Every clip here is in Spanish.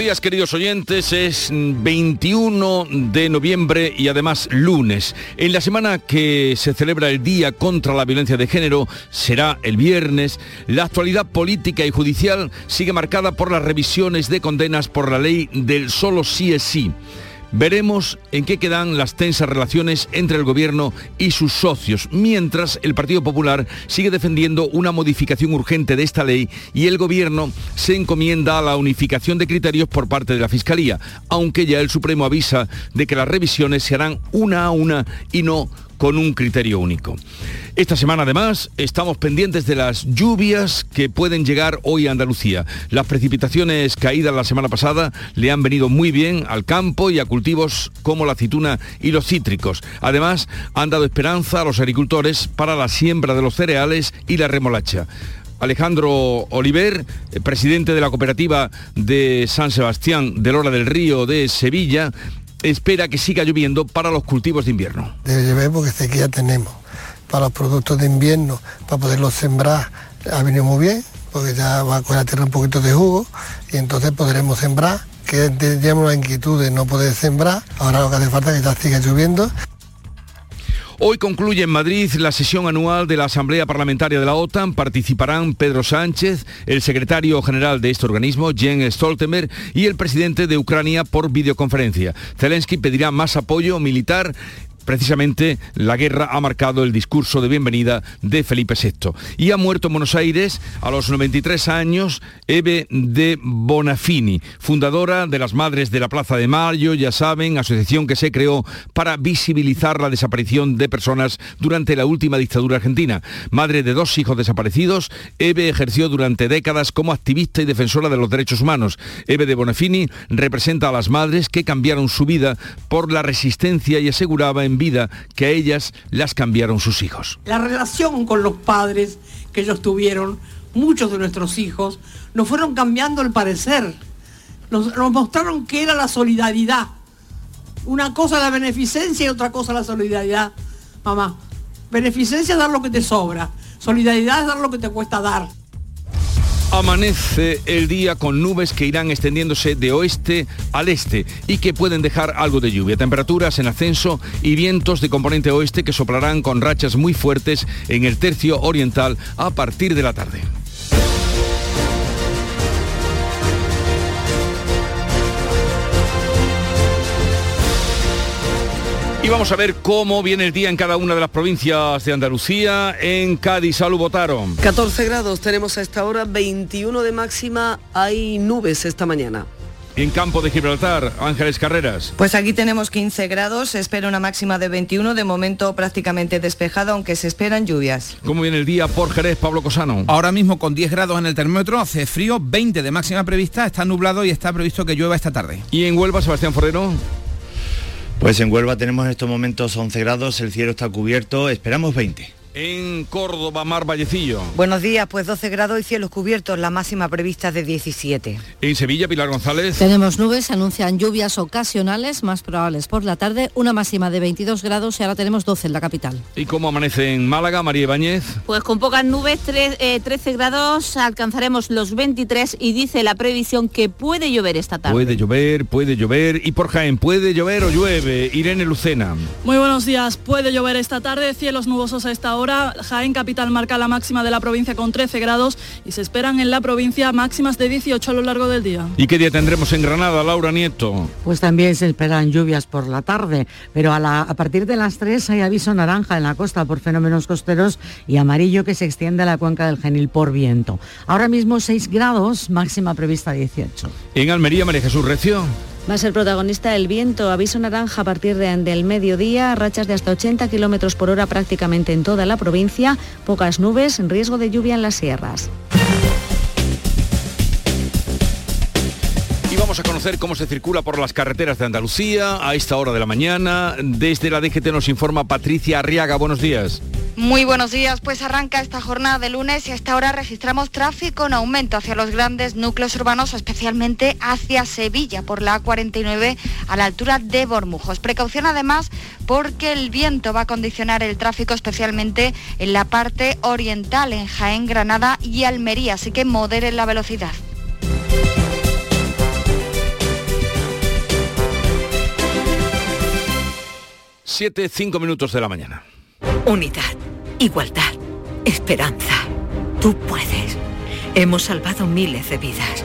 Días queridos oyentes, es 21 de noviembre y además lunes. En la semana que se celebra el Día contra la Violencia de Género, será el viernes, la actualidad política y judicial sigue marcada por las revisiones de condenas por la ley del solo sí es sí. Veremos en qué quedan las tensas relaciones entre el gobierno y sus socios, mientras el Partido Popular sigue defendiendo una modificación urgente de esta ley y el gobierno se encomienda a la unificación de criterios por parte de la Fiscalía, aunque ya el Supremo avisa de que las revisiones se harán una a una y no con un criterio único. Esta semana además estamos pendientes de las lluvias que pueden llegar hoy a Andalucía. Las precipitaciones caídas la semana pasada le han venido muy bien al campo y a cultivos como la aceituna y los cítricos. Además, han dado esperanza a los agricultores para la siembra de los cereales y la remolacha. Alejandro Oliver, eh, presidente de la cooperativa de San Sebastián de Lora del Río de Sevilla, espera que siga lloviendo para los cultivos de invierno. Debe llover porque sequía tenemos. Para los productos de invierno, para poderlos sembrar, ha venido muy bien, porque ya va con la tierra un poquito de jugo y entonces podremos sembrar, que teníamos la inquietud de no poder sembrar, ahora lo que hace falta es que ya siga lloviendo Hoy concluye en Madrid la sesión anual de la Asamblea Parlamentaria de la OTAN. Participarán Pedro Sánchez, el secretario general de este organismo, Jens Stoltenberg, y el presidente de Ucrania por videoconferencia. Zelensky pedirá más apoyo militar precisamente la guerra ha marcado el discurso de bienvenida de Felipe VI. Y ha muerto en Buenos Aires a los 93 años Eve de Bonafini, fundadora de las Madres de la Plaza de Mayo, ya saben, asociación que se creó para visibilizar la desaparición de personas durante la última dictadura argentina. Madre de dos hijos desaparecidos, Eve ejerció durante décadas como activista y defensora de los derechos humanos. Eve de Bonafini representa a las madres que cambiaron su vida por la resistencia y aseguraba en vida que a ellas las cambiaron sus hijos. La relación con los padres que ellos tuvieron, muchos de nuestros hijos, nos fueron cambiando el parecer. Nos, nos mostraron que era la solidaridad. Una cosa la beneficencia y otra cosa la solidaridad. Mamá, beneficencia es dar lo que te sobra. Solidaridad es dar lo que te cuesta dar. Amanece el día con nubes que irán extendiéndose de oeste al este y que pueden dejar algo de lluvia. Temperaturas en ascenso y vientos de componente oeste que soplarán con rachas muy fuertes en el tercio oriental a partir de la tarde. Y vamos a ver cómo viene el día en cada una de las provincias de Andalucía. En Cádiz, salud votaron. 14 grados tenemos a esta hora, 21 de máxima, hay nubes esta mañana. En Campo de Gibraltar, Ángeles Carreras. Pues aquí tenemos 15 grados, se espera una máxima de 21, de momento prácticamente despejado, aunque se esperan lluvias. ¿Cómo viene el día por Jerez, Pablo Cosano? Ahora mismo con 10 grados en el termómetro, hace frío, 20 de máxima prevista, está nublado y está previsto que llueva esta tarde. ¿Y en Huelva, Sebastián Forero? Pues en Huelva tenemos en estos momentos 11 grados, el cielo está cubierto, esperamos 20. En Córdoba, Mar Vallecillo. Buenos días, pues 12 grados y cielos cubiertos, la máxima prevista de 17. En Sevilla, Pilar González. Tenemos nubes, anuncian lluvias ocasionales, más probables por la tarde, una máxima de 22 grados y ahora tenemos 12 en la capital. ¿Y cómo amanece en Málaga, María Ibáñez? Pues con pocas nubes, tre- eh, 13 grados, alcanzaremos los 23 y dice la previsión que puede llover esta tarde. Puede llover, puede llover. Y por Jaén, ¿puede llover o llueve? Irene Lucena. Muy buenos días. Puede llover esta tarde, cielos nubosos a esta hora. Jaén Capital marca la máxima de la provincia con 13 grados y se esperan en la provincia máximas de 18 a lo largo del día. ¿Y qué día tendremos en Granada, Laura Nieto? Pues también se esperan lluvias por la tarde, pero a, la- a partir de las 3 hay aviso naranja en la costa por fenómenos costeros y amarillo que se extiende a la cuenca del Genil por viento. Ahora mismo 6 grados, máxima prevista 18. En Almería, María Jesús Recio. Va a ser protagonista el viento, aviso naranja a partir de- del mediodía, rachas de hasta 80 kilómetros por hora prácticamente en toda la provincia, pocas nubes, riesgo de lluvia en las sierras. Vamos a conocer cómo se circula por las carreteras de Andalucía a esta hora de la mañana. Desde la DGT nos informa Patricia Arriaga. Buenos días. Muy buenos días, pues arranca esta jornada de lunes y hasta ahora registramos tráfico en aumento hacia los grandes núcleos urbanos, especialmente hacia Sevilla por la A49 a la altura de Bormujos. Precaución además porque el viento va a condicionar el tráfico especialmente en la parte oriental, en Jaén, Granada y Almería, así que moderen la velocidad. Siete, cinco minutos de la mañana. Unidad, igualdad, esperanza. Tú puedes. Hemos salvado miles de vidas.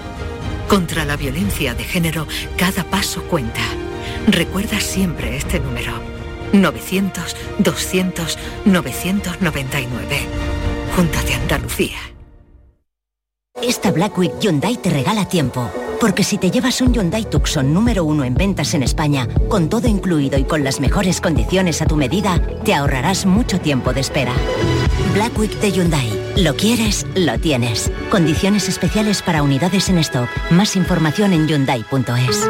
Contra la violencia de género, cada paso cuenta. Recuerda siempre este número. 900-200-999. Junta de Andalucía. Esta Black Week Hyundai te regala tiempo. Porque si te llevas un Hyundai Tucson número uno en ventas en España, con todo incluido y con las mejores condiciones a tu medida, te ahorrarás mucho tiempo de espera. Black Week de Hyundai. Lo quieres, lo tienes. Condiciones especiales para unidades en stock. Más información en hyundai.es.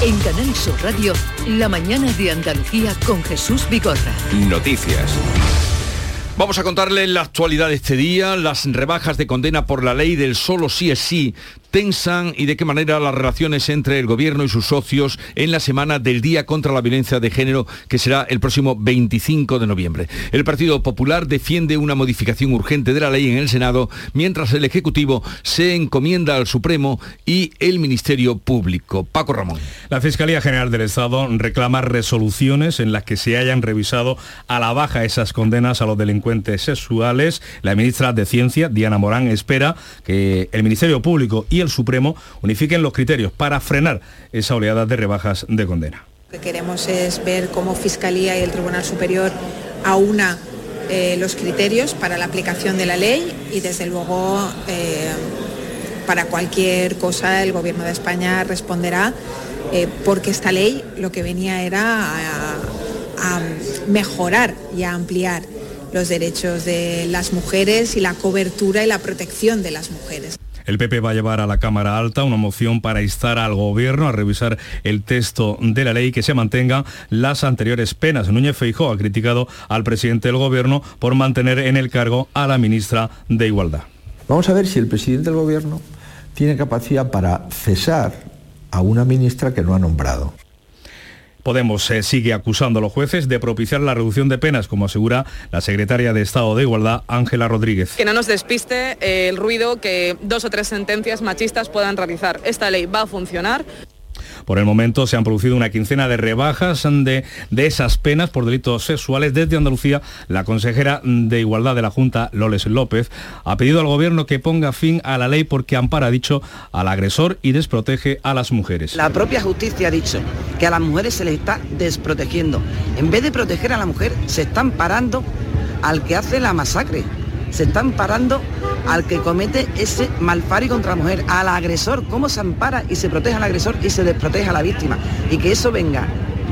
En Canal Sur Radio, la mañana de Andalucía con Jesús Vigorra. Noticias. Vamos a contarle la actualidad de este día, las rebajas de condena por la ley del solo sí es sí tensan y de qué manera las relaciones entre el gobierno y sus socios en la semana del Día contra la Violencia de Género, que será el próximo 25 de noviembre. El Partido Popular defiende una modificación urgente de la ley en el Senado, mientras el Ejecutivo se encomienda al Supremo y el Ministerio Público. Paco Ramón. La Fiscalía General del Estado reclama resoluciones en las que se hayan revisado a la baja esas condenas a los delincuentes sexuales. La ministra de Ciencia, Diana Morán, espera que el Ministerio Público y el Supremo unifiquen los criterios para frenar esa oleada de rebajas de condena. Lo que queremos es ver cómo Fiscalía y el Tribunal Superior aúna eh, los criterios para la aplicación de la ley y desde luego eh, para cualquier cosa el Gobierno de España responderá eh, porque esta ley lo que venía era a mejorar y a ampliar los derechos de las mujeres y la cobertura y la protección de las mujeres. El PP va a llevar a la Cámara Alta una moción para instar al Gobierno a revisar el texto de la ley que se mantenga las anteriores penas. Núñez Feijóo ha criticado al presidente del Gobierno por mantener en el cargo a la ministra de Igualdad. Vamos a ver si el presidente del Gobierno tiene capacidad para cesar a una ministra que no ha nombrado. Podemos eh, sigue acusando a los jueces de propiciar la reducción de penas, como asegura la secretaria de Estado de Igualdad, Ángela Rodríguez. Que no nos despiste eh, el ruido que dos o tres sentencias machistas puedan realizar. Esta ley va a funcionar. Por el momento se han producido una quincena de rebajas de, de, esas penas por delitos sexuales. Desde Andalucía, la consejera de Igualdad de la Junta, Loles López, ha pedido al Gobierno que ponga fin a la ley porque ampara, dicho, al agresor y desprotege a las mujeres. La propia justicia ha dicho que a las mujeres se les está desprotegiendo. En vez de proteger a la mujer, se están parando al que hace la masacre se están parando al que comete ese malpari contra la mujer, al agresor, cómo se ampara y se protege al agresor y se desprotege a la víctima. Y que eso venga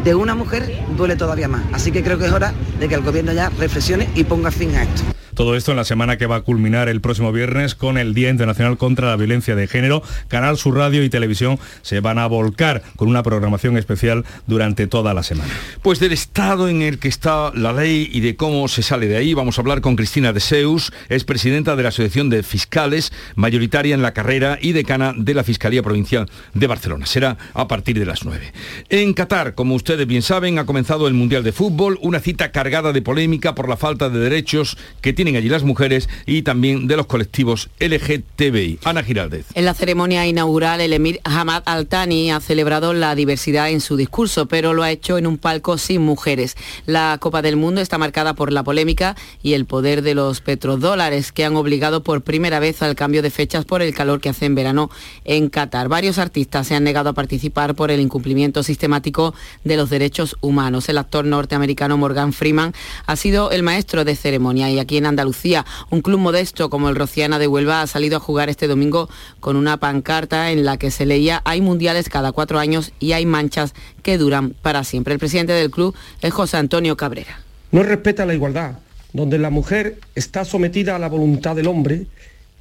de una mujer duele todavía más. Así que creo que es hora de que el gobierno ya reflexione y ponga fin a esto. Todo esto en la semana que va a culminar el próximo viernes con el Día Internacional contra la Violencia de Género. Canal Sur Radio y Televisión se van a volcar con una programación especial durante toda la semana. Pues del estado en el que está la ley y de cómo se sale de ahí, vamos a hablar con Cristina de Seus, es presidenta de la Asociación de Fiscales, mayoritaria en la carrera y decana de la Fiscalía Provincial de Barcelona. Será a partir de las 9. En Qatar, como ustedes bien saben, ha comenzado el Mundial de Fútbol, una cita cargada de polémica por la falta de derechos que tiene allí las mujeres y también de los colectivos LGTBI. Ana Giraldez. En la ceremonia inaugural, el emir Hamad Al-Thani ha celebrado la diversidad en su discurso, pero lo ha hecho en un palco sin mujeres. La Copa del Mundo está marcada por la polémica y el poder de los petrodólares que han obligado por primera vez al cambio de fechas por el calor que hace en verano en Qatar. Varios artistas se han negado a participar por el incumplimiento sistemático de los derechos humanos. El actor norteamericano Morgan Freeman ha sido el maestro de ceremonia y aquí en Andalucía. Un club modesto como el Rociana de Huelva ha salido a jugar este domingo con una pancarta en la que se leía hay mundiales cada cuatro años y hay manchas que duran para siempre. El presidente del club es José Antonio Cabrera. No respeta la igualdad, donde la mujer está sometida a la voluntad del hombre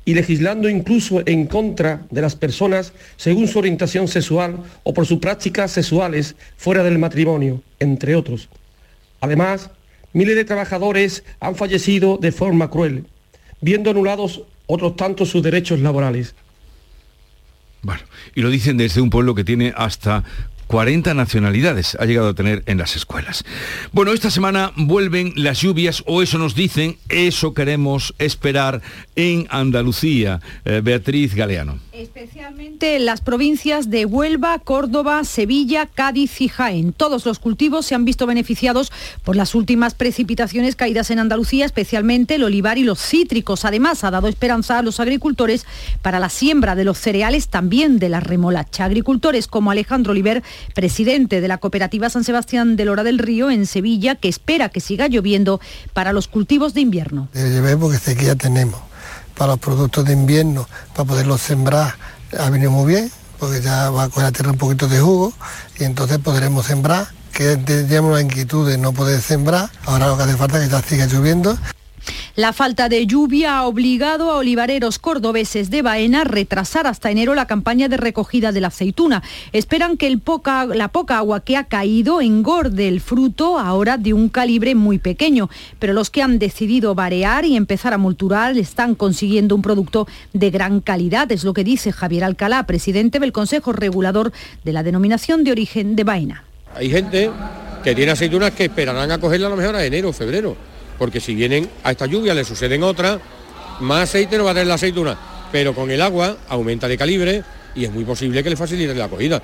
y legislando incluso en contra de las personas según su orientación sexual o por sus prácticas sexuales fuera del matrimonio, entre otros. Además, miles de trabajadores han fallecido de forma cruel, viendo anulados otros tantos sus derechos laborales. Bueno, y lo dicen desde un pueblo que tiene hasta 40 nacionalidades ha llegado a tener en las escuelas. Bueno, esta semana vuelven las lluvias, o eso nos dicen, eso queremos esperar en Andalucía. Eh, Beatriz Galeano. Especialmente en las provincias de Huelva, Córdoba, Sevilla, Cádiz y Jaén. Todos los cultivos se han visto beneficiados por las últimas precipitaciones caídas en Andalucía, especialmente el olivar y los cítricos. Además, ha dado esperanza a los agricultores para la siembra de los cereales, también de la remolacha. Agricultores como Alejandro Oliver, presidente de la cooperativa San Sebastián de Lora del Río en Sevilla, que espera que siga lloviendo para los cultivos de invierno. Debe porque sequía tenemos para los productos de invierno, para poderlos sembrar, ha venido muy bien, porque ya va a coger la tierra un poquito de jugo y entonces podremos sembrar, que teníamos la inquietud de no poder sembrar, ahora lo que hace falta es que ya siga lloviendo la falta de lluvia ha obligado a olivareros cordobeses de Baena a retrasar hasta enero la campaña de recogida de la aceituna. Esperan que la poca agua que ha caído engorde el fruto ahora de un calibre muy pequeño, pero los que han decidido varear y empezar a multurar están consiguiendo un producto de gran calidad, es lo que dice Javier Alcalá, presidente del Consejo Regulador de la Denominación de Origen de Baena. Hay gente que tiene aceitunas que esperarán a cogerla a lo mejor a enero febrero porque si vienen a esta lluvia le suceden otras, más aceite no va a tener la aceituna, pero con el agua aumenta de calibre y es muy posible que le facilite la acogida.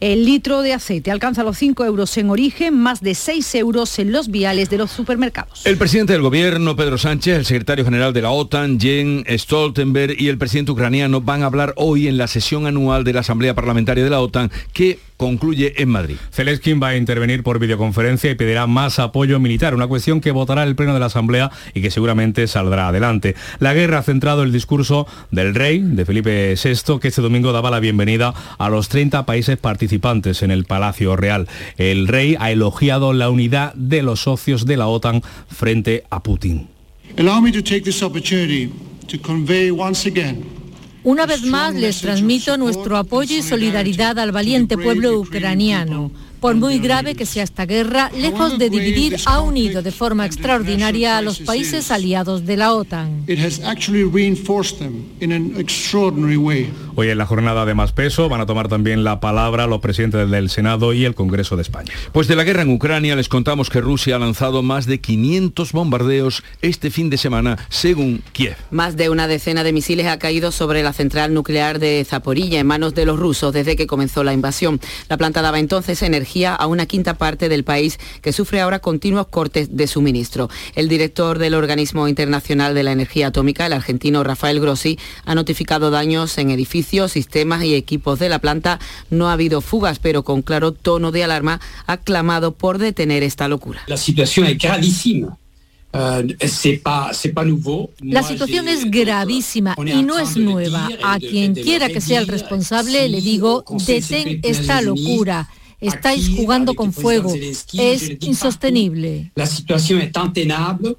El litro de aceite alcanza los 5 euros en origen, más de 6 euros en los viales de los supermercados. El presidente del gobierno, Pedro Sánchez, el secretario general de la OTAN, Jens Stoltenberg, y el presidente ucraniano van a hablar hoy en la sesión anual de la Asamblea Parlamentaria de la OTAN que concluye en Madrid. Zelensky va a intervenir por videoconferencia y pedirá más apoyo militar, una cuestión que votará el Pleno de la Asamblea y que seguramente saldrá adelante. La guerra ha centrado el discurso del rey, de Felipe VI, que este domingo daba la bienvenida a los 30 países participantes en el Palacio Real. El rey ha elogiado la unidad de los socios de la OTAN frente a Putin. Una vez más les transmito nuestro apoyo y solidaridad al valiente pueblo ucraniano. Por muy grave que sea esta guerra, lejos de dividir, ha unido de forma extraordinaria a los países aliados de la OTAN. Hoy en la jornada de más peso van a tomar también la palabra los presidentes del Senado y el Congreso de España. Pues de la guerra en Ucrania les contamos que Rusia ha lanzado más de 500 bombardeos este fin de semana, según Kiev. Más de una decena de misiles ha caído sobre la central nuclear de Zaporilla en manos de los rusos desde que comenzó la invasión. La planta daba entonces energía a una quinta parte del país que sufre ahora continuos cortes de suministro. El director del Organismo Internacional de la Energía Atómica, el argentino Rafael Grossi, ha notificado daños en edificios, sistemas y equipos de la planta. No ha habido fugas, pero con claro tono de alarma ha clamado por detener esta locura. La situación es gravísima. Euh, la situación es gravísima y no es nueva. A quien quiera que sea el responsable le digo, detén esta locura. Estáis jugando con fuego. Es insostenible. La situación es tan tenable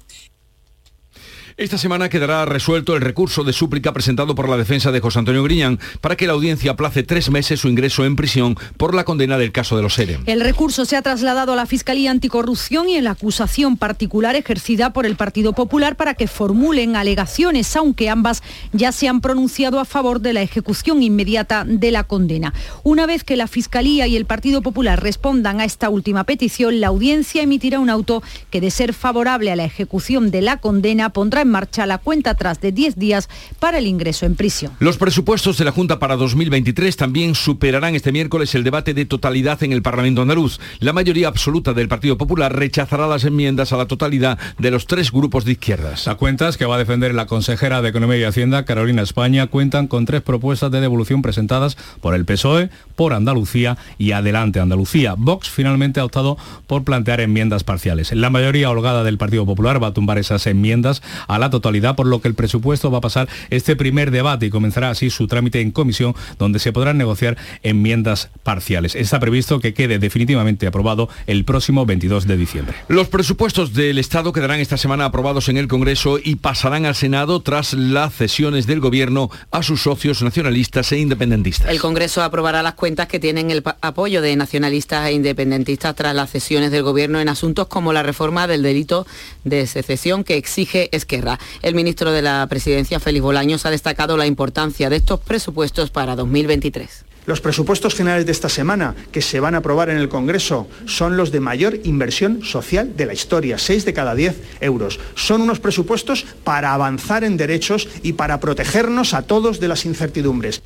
esta semana quedará resuelto el recurso de súplica presentado por la defensa de José Antonio Griñán para que la audiencia aplace tres meses su ingreso en prisión por la condena del caso de los ERE. El recurso se ha trasladado a la Fiscalía Anticorrupción y en la acusación particular ejercida por el Partido Popular para que formulen alegaciones, aunque ambas ya se han pronunciado a favor de la ejecución inmediata de la condena. Una vez que la Fiscalía y el Partido Popular respondan a esta última petición, la audiencia emitirá un auto que, de ser favorable a la ejecución de la condena, pondrá en marcha la cuenta atrás de 10 días para el ingreso en prisión. Los presupuestos de la Junta para 2023 también superarán este miércoles el debate de totalidad en el Parlamento andaluz. La mayoría absoluta del Partido Popular rechazará las enmiendas a la totalidad de los tres grupos de izquierdas. A cuentas que va a defender la consejera de Economía y Hacienda, Carolina España, cuentan con tres propuestas de devolución presentadas por el PSOE, por Andalucía y Adelante Andalucía. Vox finalmente ha optado por plantear enmiendas parciales. La mayoría holgada del Partido Popular va a tumbar esas enmiendas a la totalidad, por lo que el presupuesto va a pasar este primer debate y comenzará así su trámite en comisión, donde se podrán negociar enmiendas parciales. Está previsto que quede definitivamente aprobado el próximo 22 de diciembre. Los presupuestos del Estado quedarán esta semana aprobados en el Congreso y pasarán al Senado tras las cesiones del Gobierno a sus socios nacionalistas e independentistas. El Congreso aprobará las cuentas que tienen el apoyo de nacionalistas e independentistas tras las cesiones del Gobierno en asuntos como la reforma del delito de secesión que exige Esquerra. El ministro de la Presidencia, Félix Bolaños, ha destacado la importancia de estos presupuestos para 2023. Los presupuestos generales de esta semana que se van a aprobar en el Congreso son los de mayor inversión social de la historia, 6 de cada 10 euros. Son unos presupuestos para avanzar en derechos y para protegernos a todos de las incertidumbres.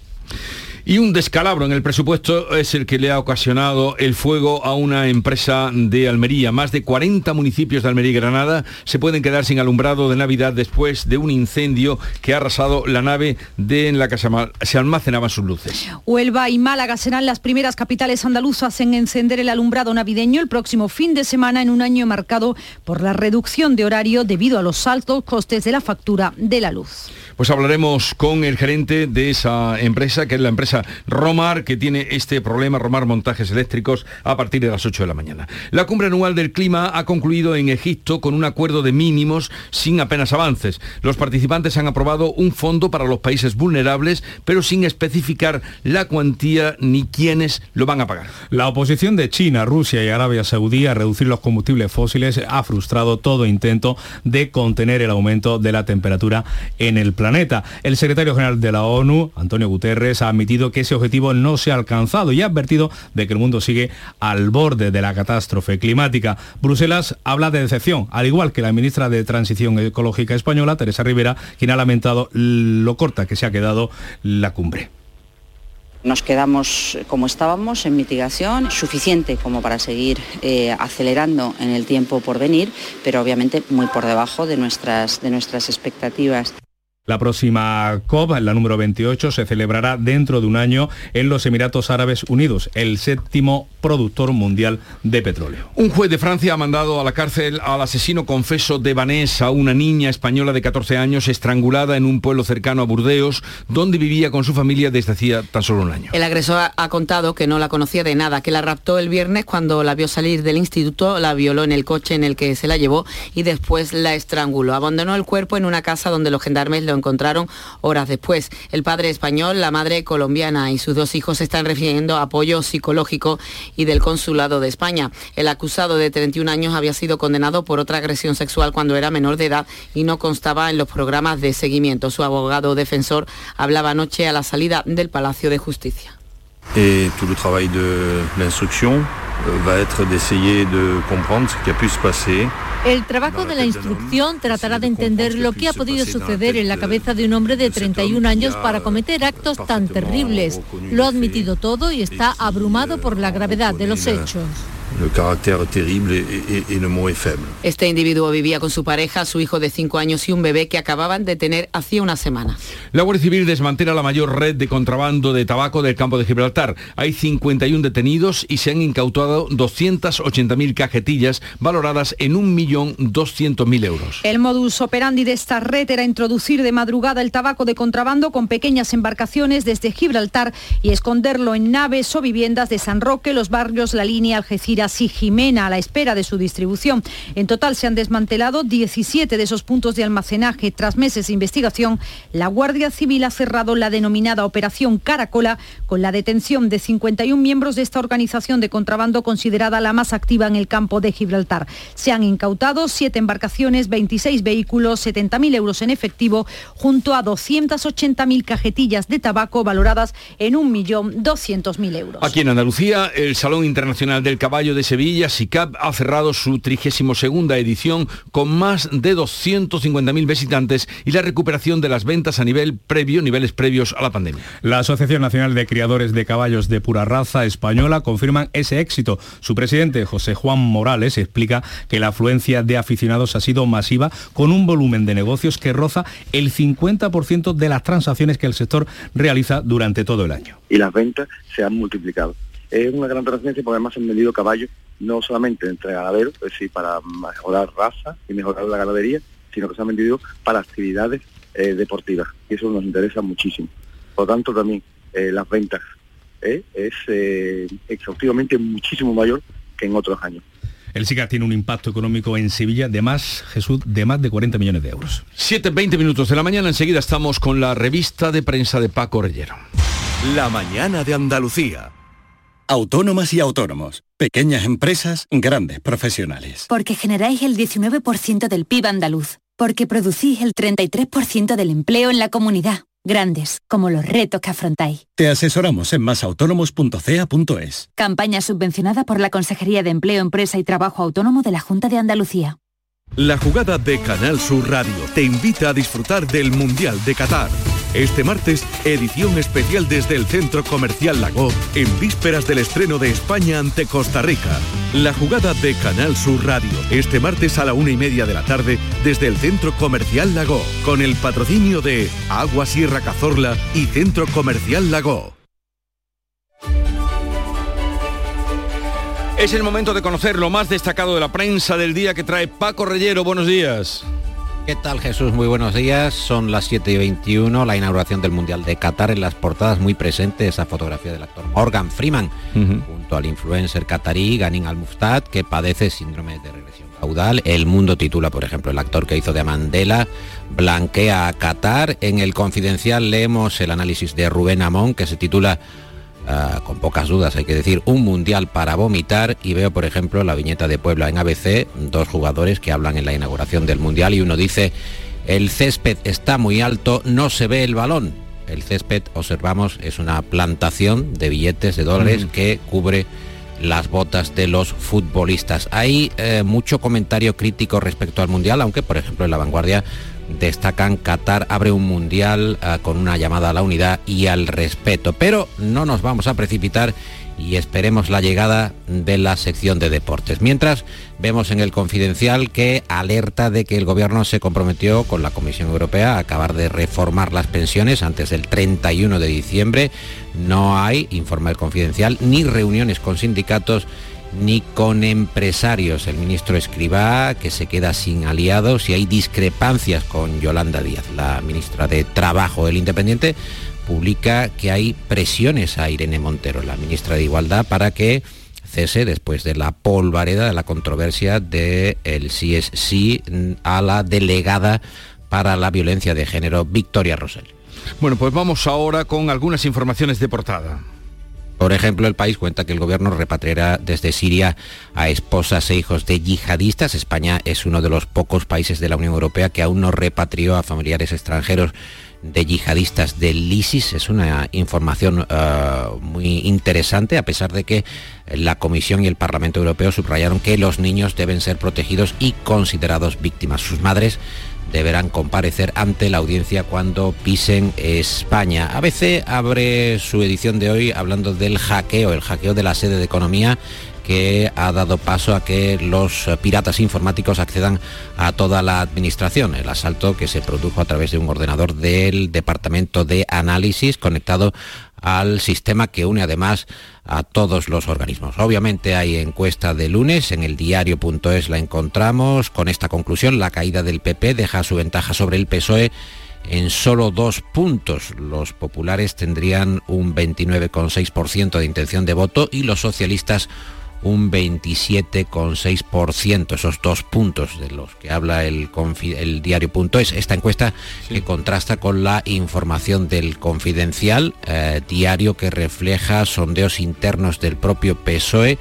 Y un descalabro en el presupuesto es el que le ha ocasionado el fuego a una empresa de Almería. Más de 40 municipios de Almería y Granada se pueden quedar sin alumbrado de Navidad después de un incendio que ha arrasado la nave de en la que se almacenaban sus luces. Huelva y Málaga serán las primeras capitales andaluzas en encender el alumbrado navideño el próximo fin de semana en un año marcado por la reducción de horario debido a los altos costes de la factura de la luz. Pues hablaremos con el gerente de esa empresa, que es la empresa Romar, que tiene este problema, Romar Montajes Eléctricos, a partir de las 8 de la mañana. La cumbre anual del clima ha concluido en Egipto con un acuerdo de mínimos sin apenas avances. Los participantes han aprobado un fondo para los países vulnerables, pero sin especificar la cuantía ni quiénes lo van a pagar. La oposición de China, Rusia y Arabia Saudí a reducir los combustibles fósiles ha frustrado todo intento de contener el aumento de la temperatura en el planeta el secretario general de la ONU, Antonio Guterres, ha admitido que ese objetivo no se ha alcanzado y ha advertido de que el mundo sigue al borde de la catástrofe climática. Bruselas habla de decepción, al igual que la ministra de Transición Ecológica española, Teresa Rivera, quien ha lamentado lo corta que se ha quedado la cumbre. Nos quedamos como estábamos en mitigación, suficiente como para seguir eh, acelerando en el tiempo por venir, pero obviamente muy por debajo de nuestras, de nuestras expectativas. La próxima COP, la número 28, se celebrará dentro de un año en los Emiratos Árabes Unidos, el séptimo productor mundial de petróleo. Un juez de Francia ha mandado a la cárcel al asesino confeso de Vanessa, una niña española de 14 años estrangulada en un pueblo cercano a Burdeos, donde vivía con su familia desde hacía tan solo un año. El agresor ha contado que no la conocía de nada, que la raptó el viernes cuando la vio salir del instituto, la violó en el coche en el que se la llevó y después la estranguló. Abandonó el cuerpo en una casa donde los gendarmes lo encontraron horas después. El padre español, la madre colombiana y sus dos hijos están recibiendo apoyo psicológico y del Consulado de España. El acusado de 31 años había sido condenado por otra agresión sexual cuando era menor de edad y no constaba en los programas de seguimiento. Su abogado defensor hablaba anoche a la salida del Palacio de Justicia. Et tout le travail de l'instruction euh, va être d'essayer de comprendre ce qui a pu se passer el trabajo de la instrucción tratará de entender lo que ha podido suceder en la cabeza de un hombre de 31 años para cometer actos tan terribles. Lo ha admitido todo y está abrumado por la gravedad de los hechos el carácter terrible y, el muy Este individuo vivía con su pareja, su hijo de 5 años y un bebé que acababan de tener hacía una semana. La Guardia Civil desmantela la mayor red de contrabando de tabaco del campo de Gibraltar. Hay 51 detenidos y se han incautado 280.000 cajetillas valoradas en 1.200.000 euros. El modus operandi de esta red era introducir de madrugada el tabaco de contrabando con pequeñas embarcaciones desde Gibraltar y esconderlo en naves o viviendas de San Roque, los barrios La Línea, Algeciras, y Jimena a la espera de su distribución. En total se han desmantelado 17 de esos puntos de almacenaje. Tras meses de investigación, la Guardia Civil ha cerrado la denominada Operación Caracola con la detención de 51 miembros de esta organización de contrabando considerada la más activa en el campo de Gibraltar. Se han incautado siete embarcaciones, 26 vehículos, 70.000 euros en efectivo, junto a 280.000 cajetillas de tabaco valoradas en 1.200.000 euros. Aquí en Andalucía, el Salón Internacional del Caballo de Sevilla, SICAP ha cerrado su 32 edición con más de 250.000 visitantes y la recuperación de las ventas a nivel previo, niveles previos a la pandemia. La Asociación Nacional de Criadores de Caballos de Pura Raza Española confirman ese éxito. Su presidente, José Juan Morales, explica que la afluencia de aficionados ha sido masiva con un volumen de negocios que roza el 50% de las transacciones que el sector realiza durante todo el año. Y las ventas se han multiplicado es una gran trascendencia porque además han vendido caballos no solamente entre ganaderos, es decir, para mejorar raza y mejorar la ganadería, sino que se han vendido para actividades eh, deportivas y eso nos interesa muchísimo. Por lo tanto, también eh, las ventas es exhaustivamente muchísimo mayor que en otros años. El SICA tiene un impacto económico en Sevilla de más, Jesús, de más de 40 millones de euros. 7, 20 minutos de la mañana, enseguida estamos con la revista de prensa de Paco Rellero. La mañana de Andalucía. Autónomas y autónomos. Pequeñas empresas, grandes profesionales. Porque generáis el 19% del PIB andaluz. Porque producís el 33% del empleo en la comunidad grandes, como los retos que afrontáis. Te asesoramos en masautónomos.ca.es. Campaña subvencionada por la Consejería de Empleo, Empresa y Trabajo Autónomo de la Junta de Andalucía. La jugada de Canal Sur Radio te invita a disfrutar del Mundial de Qatar. Este martes, edición especial desde el Centro Comercial Lago, en vísperas del estreno de España ante Costa Rica. La jugada de Canal Sur Radio, este martes a la una y media de la tarde, desde el Centro Comercial Lago, con el patrocinio de Agua Sierra Cazorla y Centro Comercial Lago. Es el momento de conocer lo más destacado de la prensa del día que trae Paco Rellero. Buenos días. ¿Qué tal Jesús? Muy buenos días. Son las 7 y 21, la inauguración del Mundial de Qatar en las portadas muy presente esa fotografía del actor Morgan Freeman junto al influencer qatarí Ganin Al-Muftad que padece síndrome de regresión caudal. El Mundo titula, por ejemplo, el actor que hizo de Mandela blanquea a Qatar. En el Confidencial leemos el análisis de Rubén Amón que se titula Ah, con pocas dudas hay que decir, un mundial para vomitar y veo por ejemplo la viñeta de Puebla en ABC, dos jugadores que hablan en la inauguración del mundial y uno dice, el césped está muy alto, no se ve el balón. El césped, observamos, es una plantación de billetes de dólares que cubre las botas de los futbolistas. Hay eh, mucho comentario crítico respecto al Mundial, aunque por ejemplo en la vanguardia destacan Qatar abre un mundial ah, con una llamada a la unidad y al respeto. Pero no nos vamos a precipitar y esperemos la llegada de la sección de deportes. Mientras vemos en el confidencial que alerta de que el gobierno se comprometió con la Comisión Europea a acabar de reformar las pensiones antes del 31 de diciembre. No hay, informa el confidencial, ni reuniones con sindicatos ni con empresarios. El ministro Escribá, que se queda sin aliados y hay discrepancias con Yolanda Díaz, la ministra de Trabajo. El Independiente publica que hay presiones a Irene Montero, la ministra de Igualdad, para que cese después de la polvareda de la controversia del el sí es sí a la delegada para la violencia de género, Victoria Rosell. Bueno, pues vamos ahora con algunas informaciones de portada. Por ejemplo, el país cuenta que el gobierno repatriará desde Siria a esposas e hijos de yihadistas. España es uno de los pocos países de la Unión Europea que aún no repatrió a familiares extranjeros de yihadistas del ISIS. Es una información eh, muy interesante, a pesar de que la Comisión y el Parlamento Europeo subrayaron que los niños deben ser protegidos y considerados víctimas. Sus madres deberán comparecer ante la audiencia cuando pisen España. ABC abre su edición de hoy hablando del hackeo, el hackeo de la sede de economía que ha dado paso a que los piratas informáticos accedan a toda la administración. El asalto que se produjo a través de un ordenador del Departamento de Análisis conectado al sistema que une además a todos los organismos. Obviamente hay encuesta de lunes, en el diario.es la encontramos con esta conclusión, la caída del PP deja su ventaja sobre el PSOE en solo dos puntos. Los populares tendrían un 29,6% de intención de voto y los socialistas un 27,6%, esos dos puntos de los que habla el, el diario.es. Esta encuesta que contrasta con la información del confidencial, eh, diario que refleja sondeos internos del propio PSOE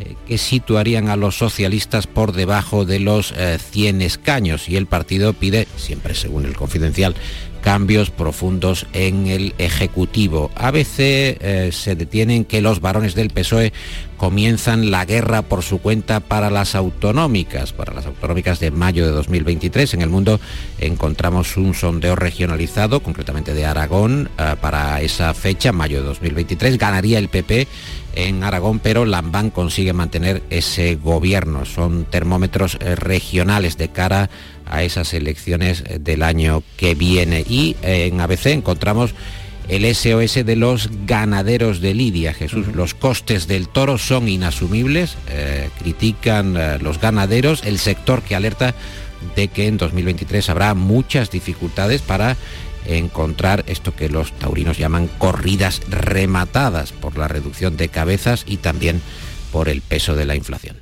eh, que situarían a los socialistas por debajo de los 100 eh, escaños y el partido pide, siempre según el confidencial, cambios profundos en el Ejecutivo. A veces eh, se detienen que los varones del PSOE comienzan la guerra por su cuenta para las autonómicas, para las autonómicas de mayo de 2023. En el mundo encontramos un sondeo regionalizado, concretamente de Aragón, eh, para esa fecha, mayo de 2023. Ganaría el PP en Aragón, pero Lambán consigue mantener ese gobierno. Son termómetros eh, regionales de cara a esas elecciones eh, del año que viene. Y eh, en ABC encontramos el SOS de los ganaderos de Lidia, Jesús. Los costes del toro son inasumibles, eh, critican los ganaderos, el sector que alerta de que en 2023 habrá muchas dificultades para encontrar esto que los taurinos llaman corridas rematadas por la reducción de cabezas y también por el peso de la inflación.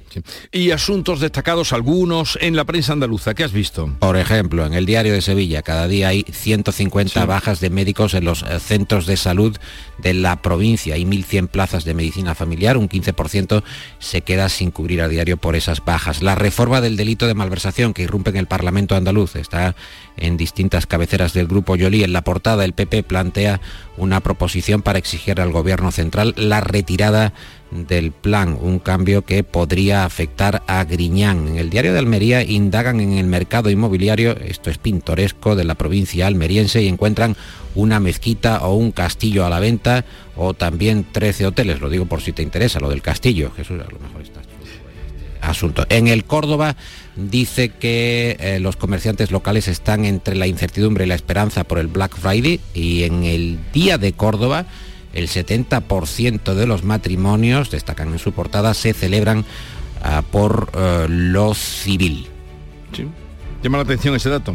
Y asuntos destacados, algunos en la prensa andaluza. ¿Qué has visto? Por ejemplo, en el diario de Sevilla, cada día hay 150 bajas de médicos en los eh, centros de salud de la provincia. Hay 1.100 plazas de medicina familiar, un 15% se queda sin cubrir a diario por esas bajas. La reforma del delito de malversación que irrumpe en el Parlamento andaluz está en distintas cabeceras del Grupo Yoli. En la portada, el PP plantea una proposición para exigir al Gobierno central la retirada del plan, un cambio que podría afectar a Griñán. En el diario de Almería indagan en el mercado inmobiliario, esto es pintoresco, de la provincia almeriense y encuentran una mezquita o un castillo a la venta o también 13 hoteles, lo digo por si te interesa, lo del castillo, Jesús, a lo mejor está asunto. En el Córdoba dice que eh, los comerciantes locales están entre la incertidumbre y la esperanza por el Black Friday y en el Día de Córdoba el 70% de los matrimonios, destacan en su portada, se celebran ah, por eh, lo civil. Sí. Llama la atención ese dato.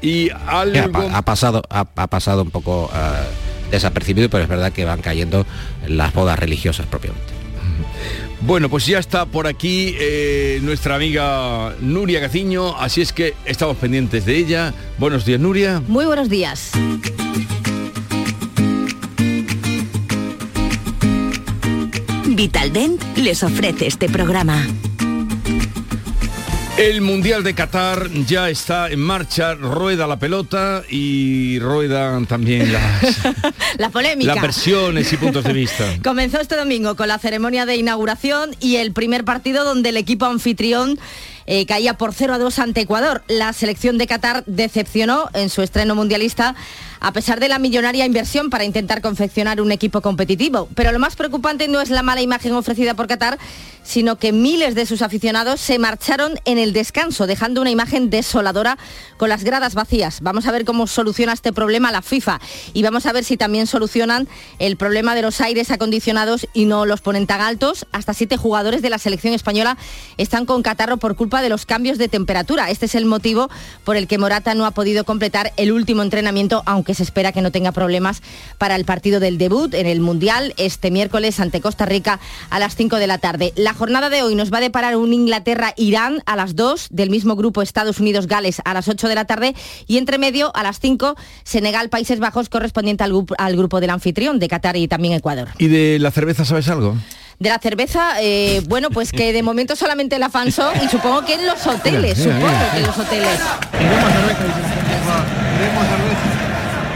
Y algo... ha, pasado, ha, pasado un poco ah, desapercibido, pero es verdad que van cayendo las bodas religiosas propiamente. Bueno, pues ya está por aquí eh, nuestra amiga Nuria Gaciño, así es que estamos pendientes de ella. Buenos días, Nuria. Muy buenos días. Vitaldent les ofrece este programa. El Mundial de Qatar ya está en marcha, rueda la pelota y ruedan también las, la polémica. Las versiones y puntos de vista. Comenzó este domingo con la ceremonia de inauguración y el primer partido donde el equipo anfitrión eh, caía por 0 a 2 ante Ecuador. La selección de Qatar decepcionó en su estreno mundialista a pesar de la millonaria inversión para intentar confeccionar un equipo competitivo. Pero lo más preocupante no es la mala imagen ofrecida por Qatar, sino que miles de sus aficionados se marcharon en el descanso, dejando una imagen desoladora con las gradas vacías. Vamos a ver cómo soluciona este problema la FIFA y vamos a ver si también solucionan el problema de los aires acondicionados y no los ponen tan altos. Hasta siete jugadores de la selección española están con catarro por culpa de los cambios de temperatura. Este es el motivo por el que Morata no ha podido completar el último entrenamiento, aunque se espera que no tenga problemas para el partido del debut en el Mundial este miércoles ante Costa Rica a las 5 de la tarde. La jornada de hoy nos va a deparar un Inglaterra-Irán a las 2, del mismo grupo Estados Unidos-Gales a las 8 de la tarde y entre medio a las 5 Senegal-Países Bajos correspondiente al, grupo, al grupo del anfitrión de Qatar y también Ecuador. ¿Y de la cerveza sabes algo? de la cerveza, eh, bueno, pues que de momento solamente la Fanso y supongo que en los hoteles, supongo que en los hoteles.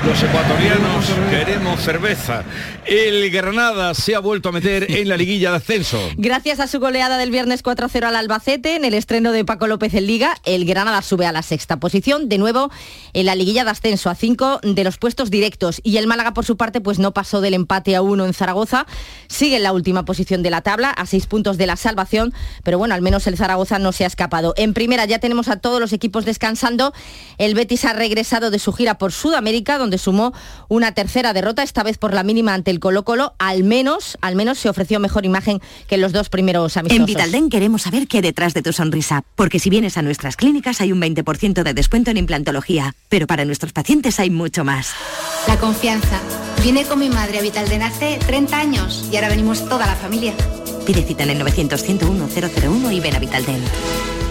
Los ecuatorianos queremos cerveza. El Granada se ha vuelto a meter en la liguilla de ascenso. Gracias a su goleada del viernes 4-0 al Albacete en el estreno de Paco López en Liga, el Granada sube a la sexta posición, de nuevo en la liguilla de ascenso a cinco de los puestos directos. Y el Málaga, por su parte, pues no pasó del empate a uno en Zaragoza. Sigue en la última posición de la tabla, a seis puntos de la salvación, pero bueno, al menos el Zaragoza no se ha escapado. En primera ya tenemos a todos los equipos descansando. El Betis ha regresado de su gira por Sudamérica, donde sumó una tercera derrota, esta vez por la mínima ante el Colo Colo. Al menos, al menos se ofreció mejor imagen que los dos primeros amistosos. En Vitalden queremos saber qué detrás de tu sonrisa, porque si vienes a nuestras clínicas hay un 20% de descuento en implantología, pero para nuestros pacientes hay mucho más. La confianza. Vine con mi madre a Vitalden hace 30 años y ahora venimos toda la familia. Pide cita en el 900 101 001 y ven a Vitalden.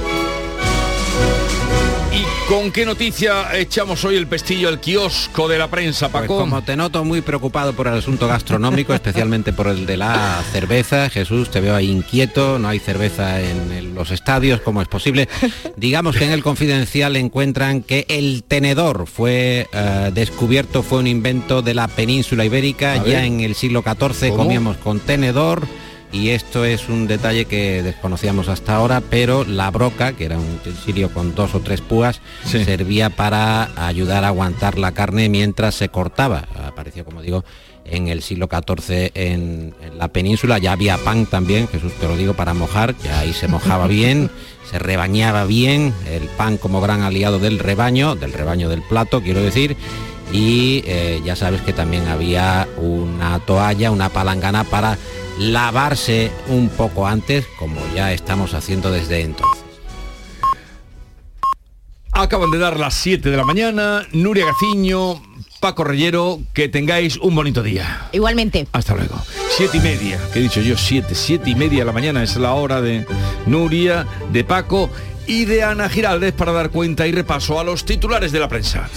¿Con qué noticia echamos hoy el pestillo al kiosco de la prensa, pues Paco? como te noto muy preocupado por el asunto gastronómico, especialmente por el de la cerveza, Jesús, te veo ahí inquieto, no hay cerveza en los estadios, ¿cómo es posible? Digamos que en el confidencial encuentran que el tenedor fue eh, descubierto, fue un invento de la península ibérica, ya en el siglo XIV comíamos con tenedor y esto es un detalle que desconocíamos hasta ahora, pero la broca, que era un utensilio con dos o tres púas, servía para ayudar a aguantar la carne mientras se cortaba. Apareció, como digo, en el siglo XIV en, la península, ya había pan también, Jesús te lo digo, para mojar, ya ahí se mojaba bien, se rebañaba bien, el pan como gran aliado del rebaño, del rebaño del plato, quiero decir, y eh, ya sabes que también había una toalla, una palangana para lavarse un poco antes, como ya estamos haciendo desde entonces. Acaban de dar las 7 de la mañana. Nuria Gaciño, Paco Reyero, que tengáis un bonito día. Igualmente. Hasta luego. Siete y media, que he dicho yo, siete, siete y media de la mañana es la hora de Nuria, de Paco y de Ana Giraldez para dar cuenta y repaso a los titulares de la prensa.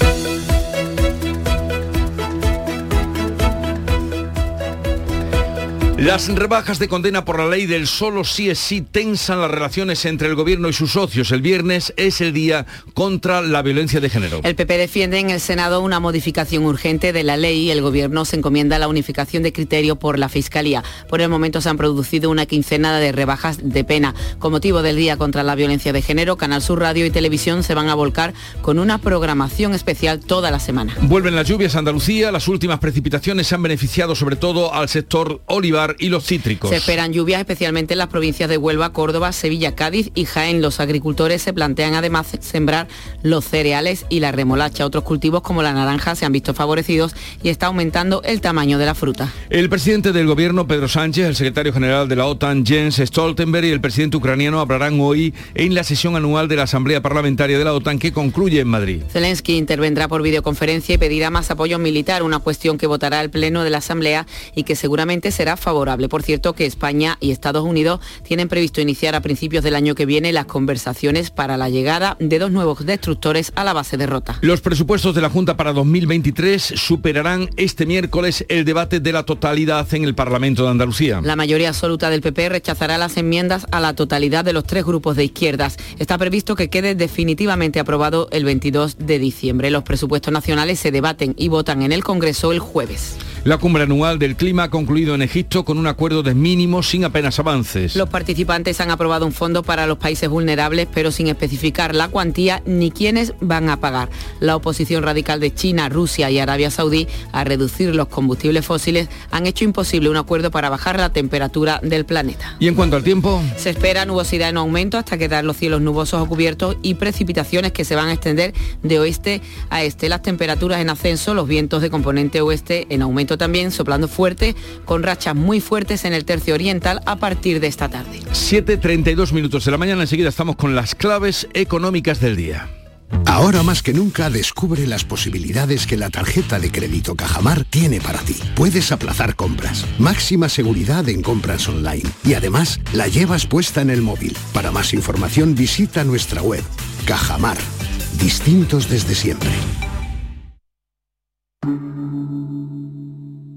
Las rebajas de condena por la ley del solo sí es sí tensan las relaciones entre el gobierno y sus socios. El viernes es el día contra la violencia de género. El PP defiende en el Senado una modificación urgente de la ley y el gobierno se encomienda la unificación de criterio por la Fiscalía. Por el momento se han producido una quincena de rebajas de pena. Con motivo del día contra la violencia de género, Canal Sur Radio y Televisión se van a volcar con una programación especial toda la semana. Vuelven las lluvias a Andalucía. Las últimas precipitaciones han beneficiado sobre todo al sector olivar y los cítricos. Se esperan lluvias especialmente en las provincias de Huelva, Córdoba, Sevilla, Cádiz y Jaén. Los agricultores se plantean además sembrar los cereales y la remolacha. Otros cultivos como la naranja se han visto favorecidos y está aumentando el tamaño de la fruta. El presidente del gobierno, Pedro Sánchez, el secretario general de la OTAN, Jens Stoltenberg y el presidente ucraniano hablarán hoy en la sesión anual de la Asamblea Parlamentaria de la OTAN que concluye en Madrid. Zelensky intervendrá por videoconferencia y pedirá más apoyo militar, una cuestión que votará el Pleno de la Asamblea y que seguramente será favorable. Por cierto, que España y Estados Unidos tienen previsto iniciar a principios del año que viene las conversaciones para la llegada de dos nuevos destructores a la base de Rota. Los presupuestos de la Junta para 2023 superarán este miércoles el debate de la totalidad en el Parlamento de Andalucía. La mayoría absoluta del PP rechazará las enmiendas a la totalidad de los tres grupos de izquierdas. Está previsto que quede definitivamente aprobado el 22 de diciembre. Los presupuestos nacionales se debaten y votan en el Congreso el jueves. La cumbre anual del clima ha concluido en Egipto con un acuerdo de mínimos sin apenas avances. Los participantes han aprobado un fondo para los países vulnerables, pero sin especificar la cuantía ni quiénes van a pagar. La oposición radical de China, Rusia y Arabia Saudí a reducir los combustibles fósiles han hecho imposible un acuerdo para bajar la temperatura del planeta. ¿Y en cuanto al tiempo? Se espera nubosidad en aumento hasta quedar los cielos nubosos o cubiertos y precipitaciones que se van a extender de oeste a este. Las temperaturas en ascenso, los vientos de componente oeste en aumento también, soplando fuerte, con rachas muy fuertes en el tercio oriental a partir de esta tarde. 7.32 minutos de la mañana, enseguida estamos con las claves económicas del día. Ahora más que nunca descubre las posibilidades que la tarjeta de crédito Cajamar tiene para ti. Puedes aplazar compras, máxima seguridad en compras online y además la llevas puesta en el móvil. Para más información visita nuestra web. Cajamar. Distintos desde siempre.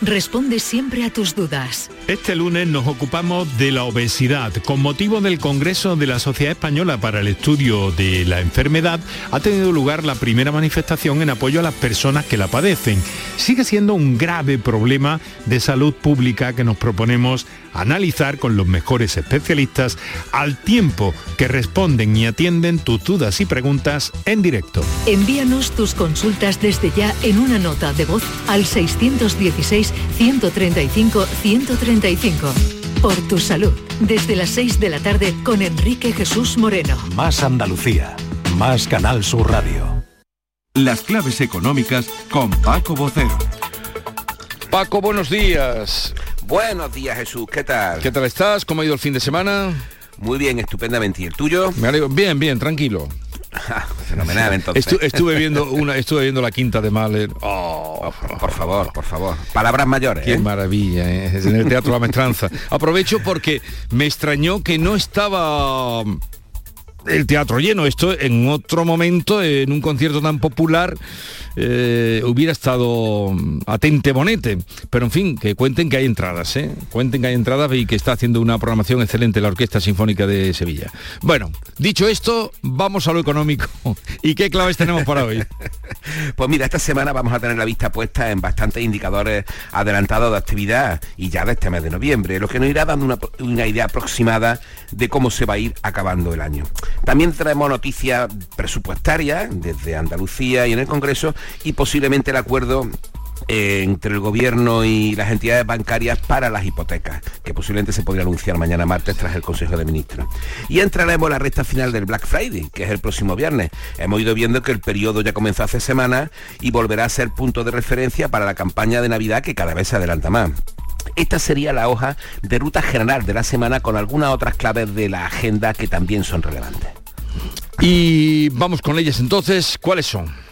responde siempre a tus dudas. Este lunes nos ocupamos de la obesidad. Con motivo del Congreso de la Sociedad Española para el Estudio de la Enfermedad, ha tenido lugar la primera manifestación en apoyo a las personas que la padecen. Sigue siendo un grave problema de salud pública que nos proponemos analizar con los mejores especialistas al tiempo que responden y atienden tus dudas y preguntas en directo. Envíanos tus consultas desde ya en una nota de voz al 616 135 135. Por tu salud, desde las 6 de la tarde con Enrique Jesús Moreno. Más Andalucía, más Canal Sur Radio. Las claves económicas con Paco Bocero. Paco, buenos días. Buenos días Jesús, ¿qué tal? ¿Qué tal estás? ¿Cómo ha ido el fin de semana? Muy bien, estupendamente. ¿Y el tuyo? Me alegro. Bien, bien, tranquilo. Fenomenal, entonces. Estu estuve viendo una, estuve viendo la quinta de Mahler. Oh, por, por, favor, por favor. Palabras mayores. Qué ¿eh? maravilla, ¿eh? en el Teatro La Maestranza. Aprovecho porque me extrañó que no estaba el teatro lleno. Esto en otro momento, en un concierto tan popular, eh, hubiera estado atente bonete. Pero en fin, que cuenten que hay entradas, ¿eh? Cuenten que hay entradas y que está haciendo una programación excelente la Orquesta Sinfónica de Sevilla. Bueno, dicho esto, vamos a lo económico. ¿Y qué claves tenemos para hoy? pues mira, esta semana vamos a tener la vista puesta en bastantes indicadores adelantados de actividad y ya de este mes de noviembre, lo que nos irá dando una, una idea aproximada de cómo se va a ir acabando el año. También traemos noticias presupuestarias desde Andalucía y en el Congreso y posiblemente el acuerdo eh, entre el gobierno y las entidades bancarias para las hipotecas, que posiblemente se podría anunciar mañana martes tras el Consejo de Ministros. Y entraremos en la recta final del Black Friday, que es el próximo viernes. Hemos ido viendo que el periodo ya comenzó hace semanas y volverá a ser punto de referencia para la campaña de Navidad que cada vez se adelanta más. Esta sería la hoja de ruta general de la semana con algunas otras claves de la agenda que también son relevantes. Y vamos con ellas entonces, ¿cuáles son?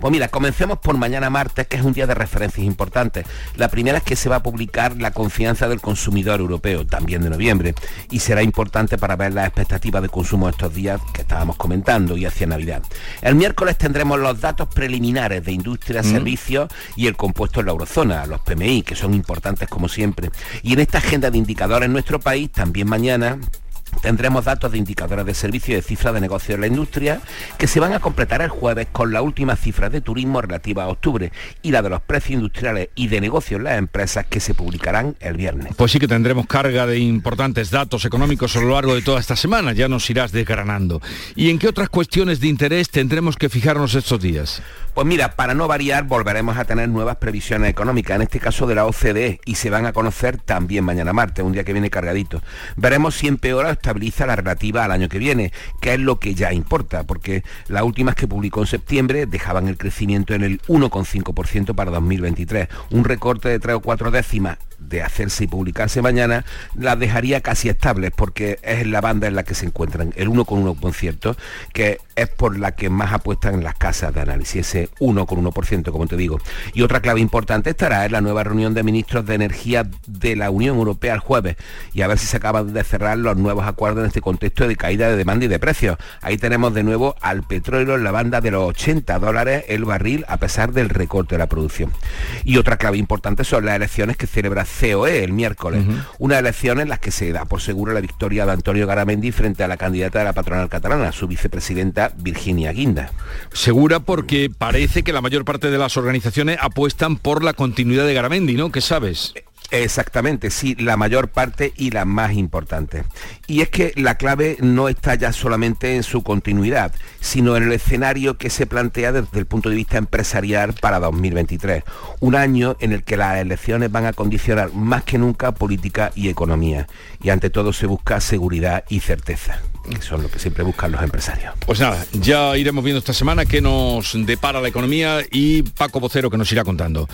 Pues mira, comencemos por mañana martes, que es un día de referencias importantes. La primera es que se va a publicar la confianza del consumidor europeo, también de noviembre, y será importante para ver las expectativas de consumo estos días que estábamos comentando y hacia Navidad. El miércoles tendremos los datos preliminares de industria, Mm. servicios y el compuesto en la eurozona, los PMI, que son importantes como siempre. Y en esta agenda de indicadores en nuestro país, también mañana Tendremos datos de indicadores de servicio y de cifras de negocio en la industria que se van a completar el jueves con la última cifra de turismo relativa a octubre y la de los precios industriales y de negocio en las empresas que se publicarán el viernes. Pues sí que tendremos carga de importantes datos económicos a lo largo de toda esta semana, ya nos irás desgranando. ¿Y en qué otras cuestiones de interés tendremos que fijarnos estos días? Pues mira, para no variar, volveremos a tener nuevas previsiones económicas, en este caso de la OCDE, y se van a conocer también mañana martes, un día que viene cargadito. Veremos si empeora o estabiliza la relativa al año que viene, que es lo que ya importa, porque las últimas que publicó en septiembre dejaban el crecimiento en el 1,5% para 2023, un recorte de 3 o 4 décimas de hacerse y publicarse mañana, las dejaría casi estables, porque es la banda en la que se encuentran, el 1,1 concierto, que es por la que más apuestan en las casas de análisis, ese 1,1%, como te digo. Y otra clave importante estará en la nueva reunión de ministros de energía de la Unión Europea el jueves, y a ver si se acaban de cerrar los nuevos acuerdos en este contexto de caída de demanda y de precios. Ahí tenemos de nuevo al petróleo en la banda de los 80 dólares el barril, a pesar del recorte de la producción. Y otra clave importante son las elecciones que celebra COE el miércoles. Una elección en las que se da por segura la victoria de Antonio Garamendi frente a la candidata de la patronal catalana, su vicepresidenta Virginia Guinda. Segura porque parece que la mayor parte de las organizaciones apuestan por la continuidad de Garamendi, ¿no? ¿Qué sabes? Exactamente, sí, la mayor parte y la más importante. Y es que la clave no está ya solamente en su continuidad, sino en el escenario que se plantea desde el punto de vista empresarial para 2023. Un año en el que las elecciones van a condicionar más que nunca política y economía. Y ante todo se busca seguridad y certeza. que son lo que siempre buscan los empresarios. Pues nada, ya iremos viendo esta semana qué nos depara la economía y Paco Vocero que nos irá contando.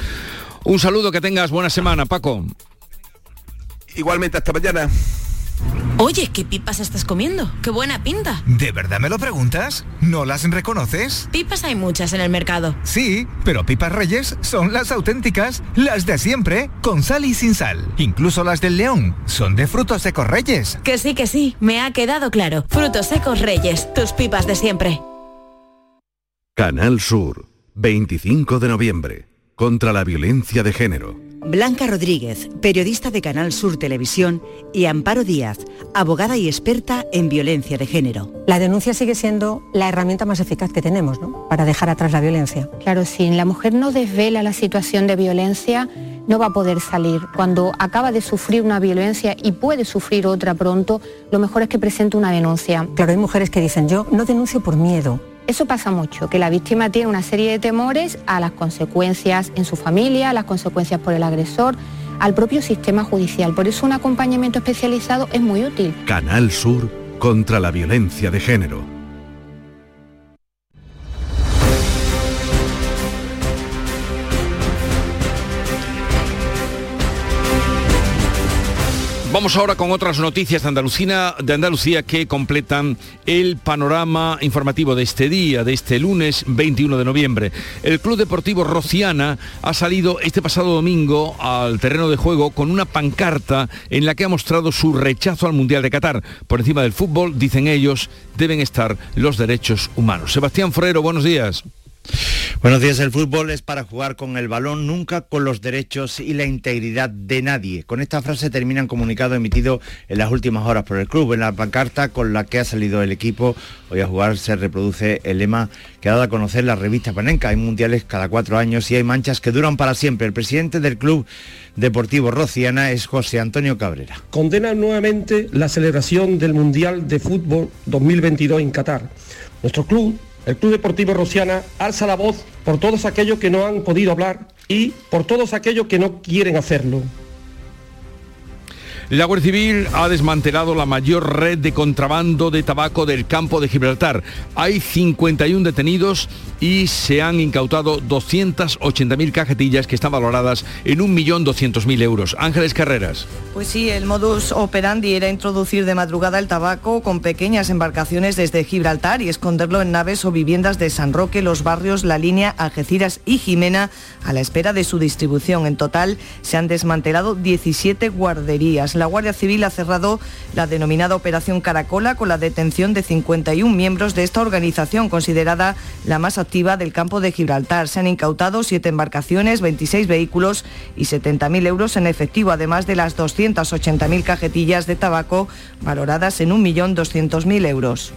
Un saludo, que tengas buena semana, Paco. Igualmente, hasta mañana. Oye, ¿qué pipas estás comiendo? ¡Qué buena pinta! ¿De verdad me lo preguntas? ¿No las reconoces? Pipas hay muchas en el mercado. Sí, pero pipas reyes son las auténticas, las de siempre, con sal y sin sal. Incluso las del león son de frutos secos reyes. Que sí, que sí, me ha quedado claro. Frutos secos reyes, tus pipas de siempre. Canal Sur, 25 de noviembre, contra la violencia de género. Blanca Rodríguez, periodista de Canal Sur Televisión, y Amparo Díaz, abogada y experta en violencia de género. La denuncia sigue siendo la herramienta más eficaz que tenemos ¿no? para dejar atrás la violencia. Claro, si la mujer no desvela la situación de violencia, no va a poder salir. Cuando acaba de sufrir una violencia y puede sufrir otra pronto, lo mejor es que presente una denuncia. Claro, hay mujeres que dicen, yo no denuncio por miedo. Eso pasa mucho, que la víctima tiene una serie de temores a las consecuencias en su familia, a las consecuencias por el agresor, al propio sistema judicial. Por eso un acompañamiento especializado es muy útil. Canal Sur contra la violencia de género. Vamos ahora con otras noticias de Andalucía, de Andalucía que completan el panorama informativo de este día, de este lunes 21 de noviembre. El Club Deportivo Rociana ha salido este pasado domingo al terreno de juego con una pancarta en la que ha mostrado su rechazo al Mundial de Qatar. Por encima del fútbol, dicen ellos, deben estar los derechos humanos. Sebastián Forero, buenos días. Buenos días, el fútbol es para jugar con el balón, nunca con los derechos y la integridad de nadie. Con esta frase termina un comunicado emitido en las últimas horas por el club. En la pancarta con la que ha salido el equipo hoy a jugar se reproduce el lema que ha dado a conocer la revista Panenca. Hay mundiales cada cuatro años y hay manchas que duran para siempre. El presidente del club deportivo Rociana es José Antonio Cabrera. Condena nuevamente la celebración del Mundial de Fútbol 2022 en Qatar. Nuestro club el Club Deportivo Rociana alza la voz por todos aquellos que no han podido hablar y por todos aquellos que no quieren hacerlo. La Guardia Civil ha desmantelado la mayor red de contrabando de tabaco del campo de Gibraltar. Hay 51 detenidos y se han incautado 280.000 cajetillas que están valoradas en 1.200.000 euros. Ángeles Carreras. Pues sí, el modus operandi era introducir de madrugada el tabaco con pequeñas embarcaciones desde Gibraltar y esconderlo en naves o viviendas de San Roque, los barrios La Línea, Algeciras y Jimena a la espera de su distribución. En total se han desmantelado 17 guarderías. La Guardia Civil ha cerrado la denominada Operación Caracola con la detención de 51 miembros de esta organización considerada la más activa del campo de Gibraltar. Se han incautado siete embarcaciones, 26 vehículos y 70.000 euros en efectivo, además de las 280.000 cajetillas de tabaco valoradas en 1.200.000 euros.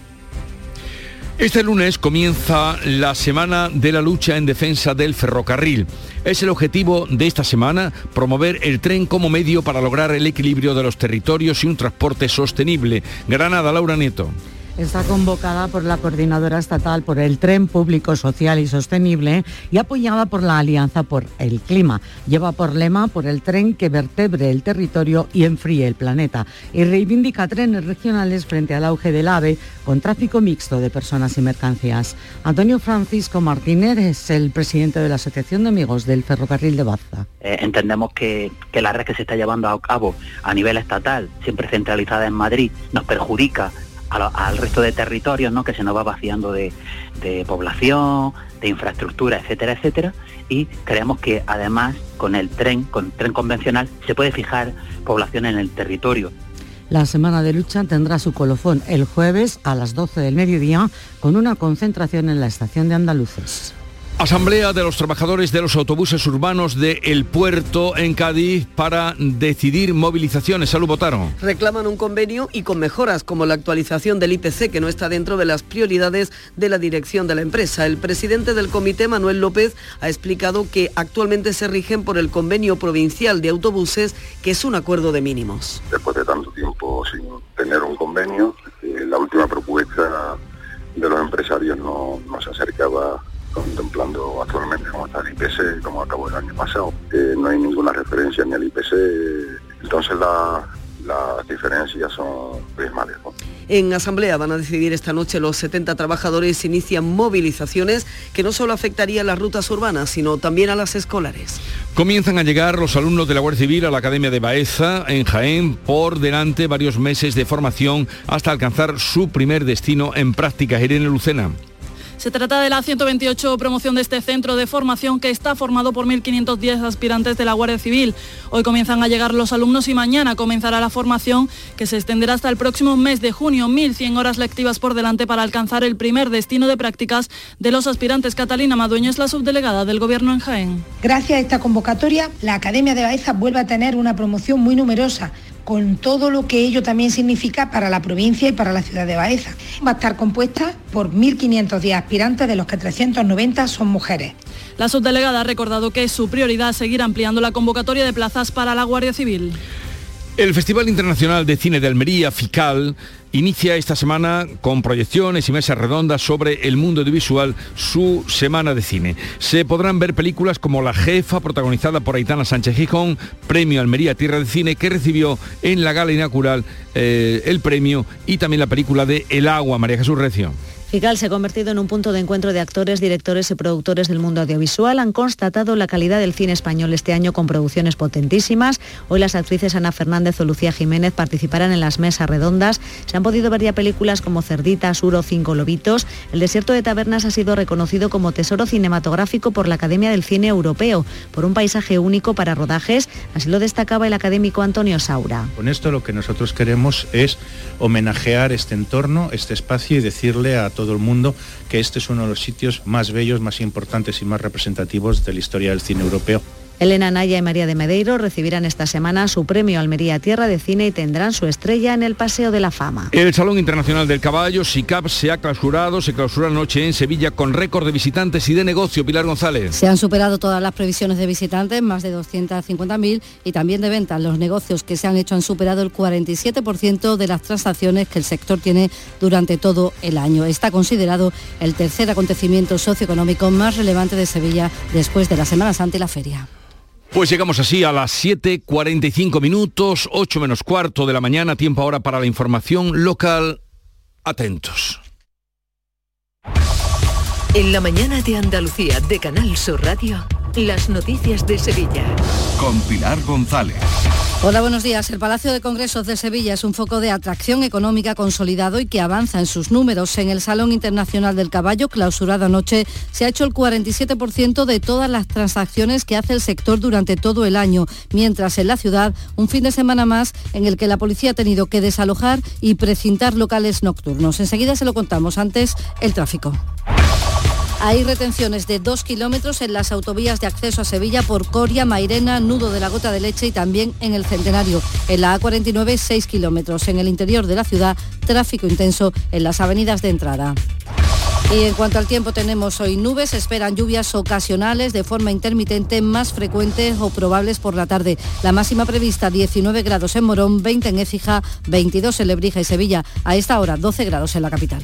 Este lunes comienza la semana de la lucha en defensa del ferrocarril. Es el objetivo de esta semana promover el tren como medio para lograr el equilibrio de los territorios y un transporte sostenible. Granada, Laura Nieto está convocada por la Coordinadora Estatal por el Tren Público Social y Sostenible y apoyada por la Alianza por el Clima. Lleva por lema por el tren que vertebre el territorio y enfríe el planeta y reivindica trenes regionales frente al auge del AVE con tráfico mixto de personas y mercancías. Antonio Francisco Martínez es el presidente de la Asociación de Amigos del Ferrocarril de Baza. Eh, entendemos que, que la red que se está llevando a cabo a nivel estatal, siempre centralizada en Madrid, nos perjudica al resto de territorios, ¿no? que se nos va vaciando de, población, de infraestructura, etcétera, etcétera. Y creemos que además con el tren, con el tren convencional, se puede fijar población en el territorio. La semana de lucha tendrá su colofón el jueves a las 12 del mediodía con una concentración en la estación de Andaluces. Asamblea de los trabajadores de los autobuses urbanos de El Puerto en Cádiz para decidir movilizaciones. Salud, votaron. Reclaman un convenio y con mejoras como la actualización del IPC que no está dentro de las prioridades de la dirección de la empresa. El presidente del comité, Manuel López, ha explicado que actualmente se rigen por el convenio provincial de autobuses, que es un acuerdo de mínimos. Después de tanto tiempo sin tener un convenio, eh, la última propuesta de los empresarios no, no se acercaba contemplando actualmente cómo está el IPC, como acabó el año pasado. no hay ninguna referencia ni al IPC, entonces las diferencias son abismales. En Asamblea van a decidir esta noche los 70 trabajadores inician movilizaciones que no solo afectarían las rutas urbanas, sino también a las escolares. Comienzan a llegar los alumnos de la Guardia Civil a la Academia de Baeza en Jaén por delante varios meses de formación hasta alcanzar su primer destino en prácticas. Irene Lucena. Se trata de la 128 promoción de este centro de formación que está formado por 1.510 aspirantes de la Guardia Civil. Hoy comienzan a llegar los alumnos y mañana comenzará la formación que se extenderá hasta el próximo mes de junio. 1.100 horas lectivas por delante para alcanzar el primer destino de prácticas de los aspirantes. Catalina Madueño es la subdelegada del Gobierno en Jaén. Gracias a esta convocatoria, la Academia de Baeza vuelve a tener una promoción muy numerosa con todo lo que ello también significa para la provincia y para la ciudad de Baeza. Va a estar compuesta por 1.510 aspirantes, de los que 390 son mujeres. La subdelegada ha recordado que es su prioridad seguir ampliando la convocatoria de plazas para la Guardia Civil. El Festival Internacional de Cine de Almería, FICAL, inicia esta semana con proyecciones y mesas redondas sobre el mundo audiovisual su semana de cine. Se podrán ver películas como La Jefa, protagonizada por Aitana Sánchez Gijón, Premio Almería Tierra de Cine, que recibió en la gala inaugural eh, el premio, y también la película de El Agua, María Jesús Recio. FICAL se ha convertido en un punto de encuentro de actores, directores y productores del mundo audiovisual. Han constatado la calidad del cine español este año con producciones potentísimas. Hoy las actrices Ana Fernández o Lucía Jiménez participarán en las mesas redondas. Se han podido ver ya películas como Cerdita, Suro, Cinco Lobitos. El desierto de Tabernas ha sido reconocido como tesoro cinematográfico por la Academia del Cine Europeo, por un paisaje único para rodajes. Así lo destacaba el académico Antonio Saura. Con esto lo que nosotros queremos es homenajear este entorno, este espacio y decirle a todo el mundo que este es uno de los sitios más bellos, más importantes y más representativos de la historia del cine europeo. Elena Naya y María de Medeiro recibirán esta semana su premio Almería Tierra de Cine y tendrán su estrella en el Paseo de la Fama. El Salón Internacional del Caballo, SICAP, se ha clausurado, se clausura anoche en Sevilla con récord de visitantes y de negocio. Pilar González. Se han superado todas las previsiones de visitantes, más de 250.000, y también de ventas. Los negocios que se han hecho han superado el 47% de las transacciones que el sector tiene durante todo el año. Está considerado el tercer acontecimiento socioeconómico más relevante de Sevilla después de la Semana Santa y la feria. Pues llegamos así a las 7.45 minutos, 8 menos cuarto de la mañana, tiempo ahora para la información local. Atentos. En la mañana de Andalucía de Canal Sur Radio, las noticias de Sevilla. Con Pilar González. Hola, buenos días. El Palacio de Congresos de Sevilla es un foco de atracción económica consolidado y que avanza en sus números. En el Salón Internacional del Caballo, clausurado anoche, se ha hecho el 47% de todas las transacciones que hace el sector durante todo el año, mientras en la ciudad un fin de semana más en el que la policía ha tenido que desalojar y precintar locales nocturnos. Enseguida se lo contamos. Antes, el tráfico. Hay retenciones de dos kilómetros en las autovías de acceso a Sevilla por Coria, Mairena, Nudo de la Gota de Leche y también en el Centenario. En la A49, seis kilómetros. En el interior de la ciudad, tráfico intenso en las avenidas de entrada. Y en cuanto al tiempo tenemos hoy nubes, esperan lluvias ocasionales de forma intermitente más frecuentes o probables por la tarde. La máxima prevista 19 grados en Morón, 20 en Écija, 22 en Lebrija y Sevilla. A esta hora 12 grados en la capital.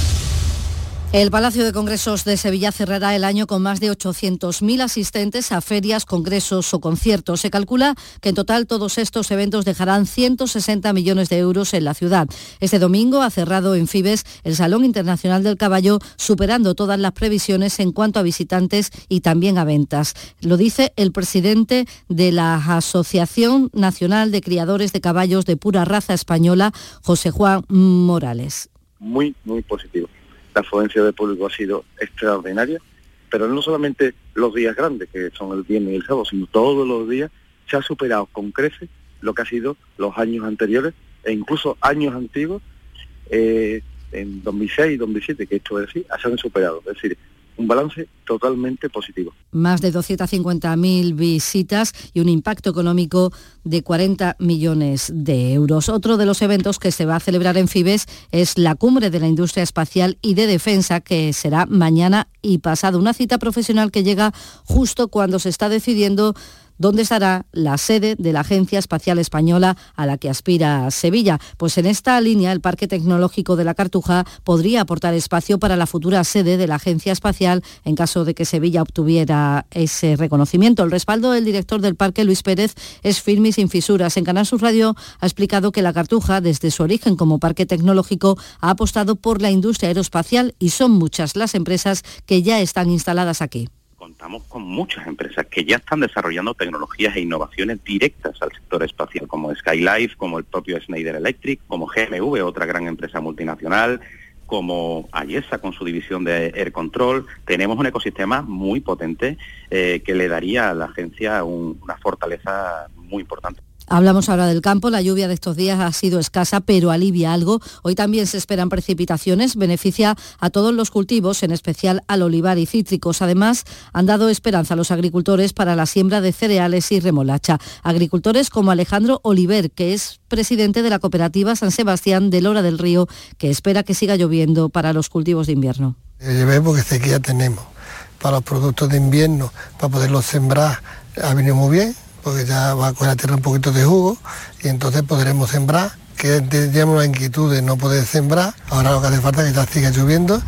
El Palacio de Congresos de Sevilla cerrará el año con más de 800.000 asistentes a ferias, congresos o conciertos. Se calcula que en total todos estos eventos dejarán 160 millones de euros en la ciudad. Este domingo ha cerrado en Fibes el Salón Internacional del Caballo, superando todas las previsiones en cuanto a visitantes y también a ventas. Lo dice el presidente de la Asociación Nacional de Criadores de Caballos de Pura Raza Española, José Juan Morales. Muy, muy positivo la afluencia de público ha sido extraordinaria, pero no solamente los días grandes, que son el viernes y el sábado, sino todos los días se ha superado con creces lo que ha sido los años anteriores e incluso años antiguos, eh, en 2006 y 2007, que esto es así, se han superado. Es decir, un balance totalmente positivo. Más de 250.000 visitas y un impacto económico de 40 millones de euros. Otro de los eventos que se va a celebrar en Fibes es la cumbre de la industria espacial y de defensa que será mañana y pasado. Una cita profesional que llega justo cuando se está decidiendo dónde estará la sede de la Agencia Espacial Española a la que aspira Sevilla. Pues en esta línea el Parque Tecnológico de la Cartuja podría aportar espacio para la futura sede de la Agencia Espacial en caso de que Sevilla obtuviera ese reconocimiento. El respaldo del director del parque, Luis Pérez, es firme y sin fisuras. En Canal Sur Radio ha explicado que la Cartuja, desde su origen como parque tecnológico, ha apostado por la industria aeroespacial y son muchas las empresas que ya están instaladas aquí contamos con muchas empresas que ya están desarrollando tecnologías e innovaciones directas al sector espacial, como Skylife, como el propio Schneider Electric, como GMV, otra gran empresa multinacional, como Ayesa con su división de Air Control. Tenemos un ecosistema muy potente eh, que le daría a la agencia una fortaleza muy importante. Hablamos ahora del campo. La lluvia de estos días ha sido escasa, pero alivia algo. Hoy también se esperan precipitaciones. Beneficia a todos los cultivos, en especial al olivar y cítricos. Además, han dado esperanza a los agricultores para la siembra de cereales y remolacha. Agricultores como Alejandro Oliver, que es presidente de la cooperativa San Sebastián de Lora del Río, que espera que siga lloviendo para los cultivos de invierno. Llevé porque sequía tenemos. Para los productos de invierno, para poderlos sembrar, ha venido muy bien porque ya va con la tierra un poquito de jugo y entonces podremos sembrar, que teníamos la inquietud de no poder sembrar, ahora lo que hace falta es que ya siga lloviendo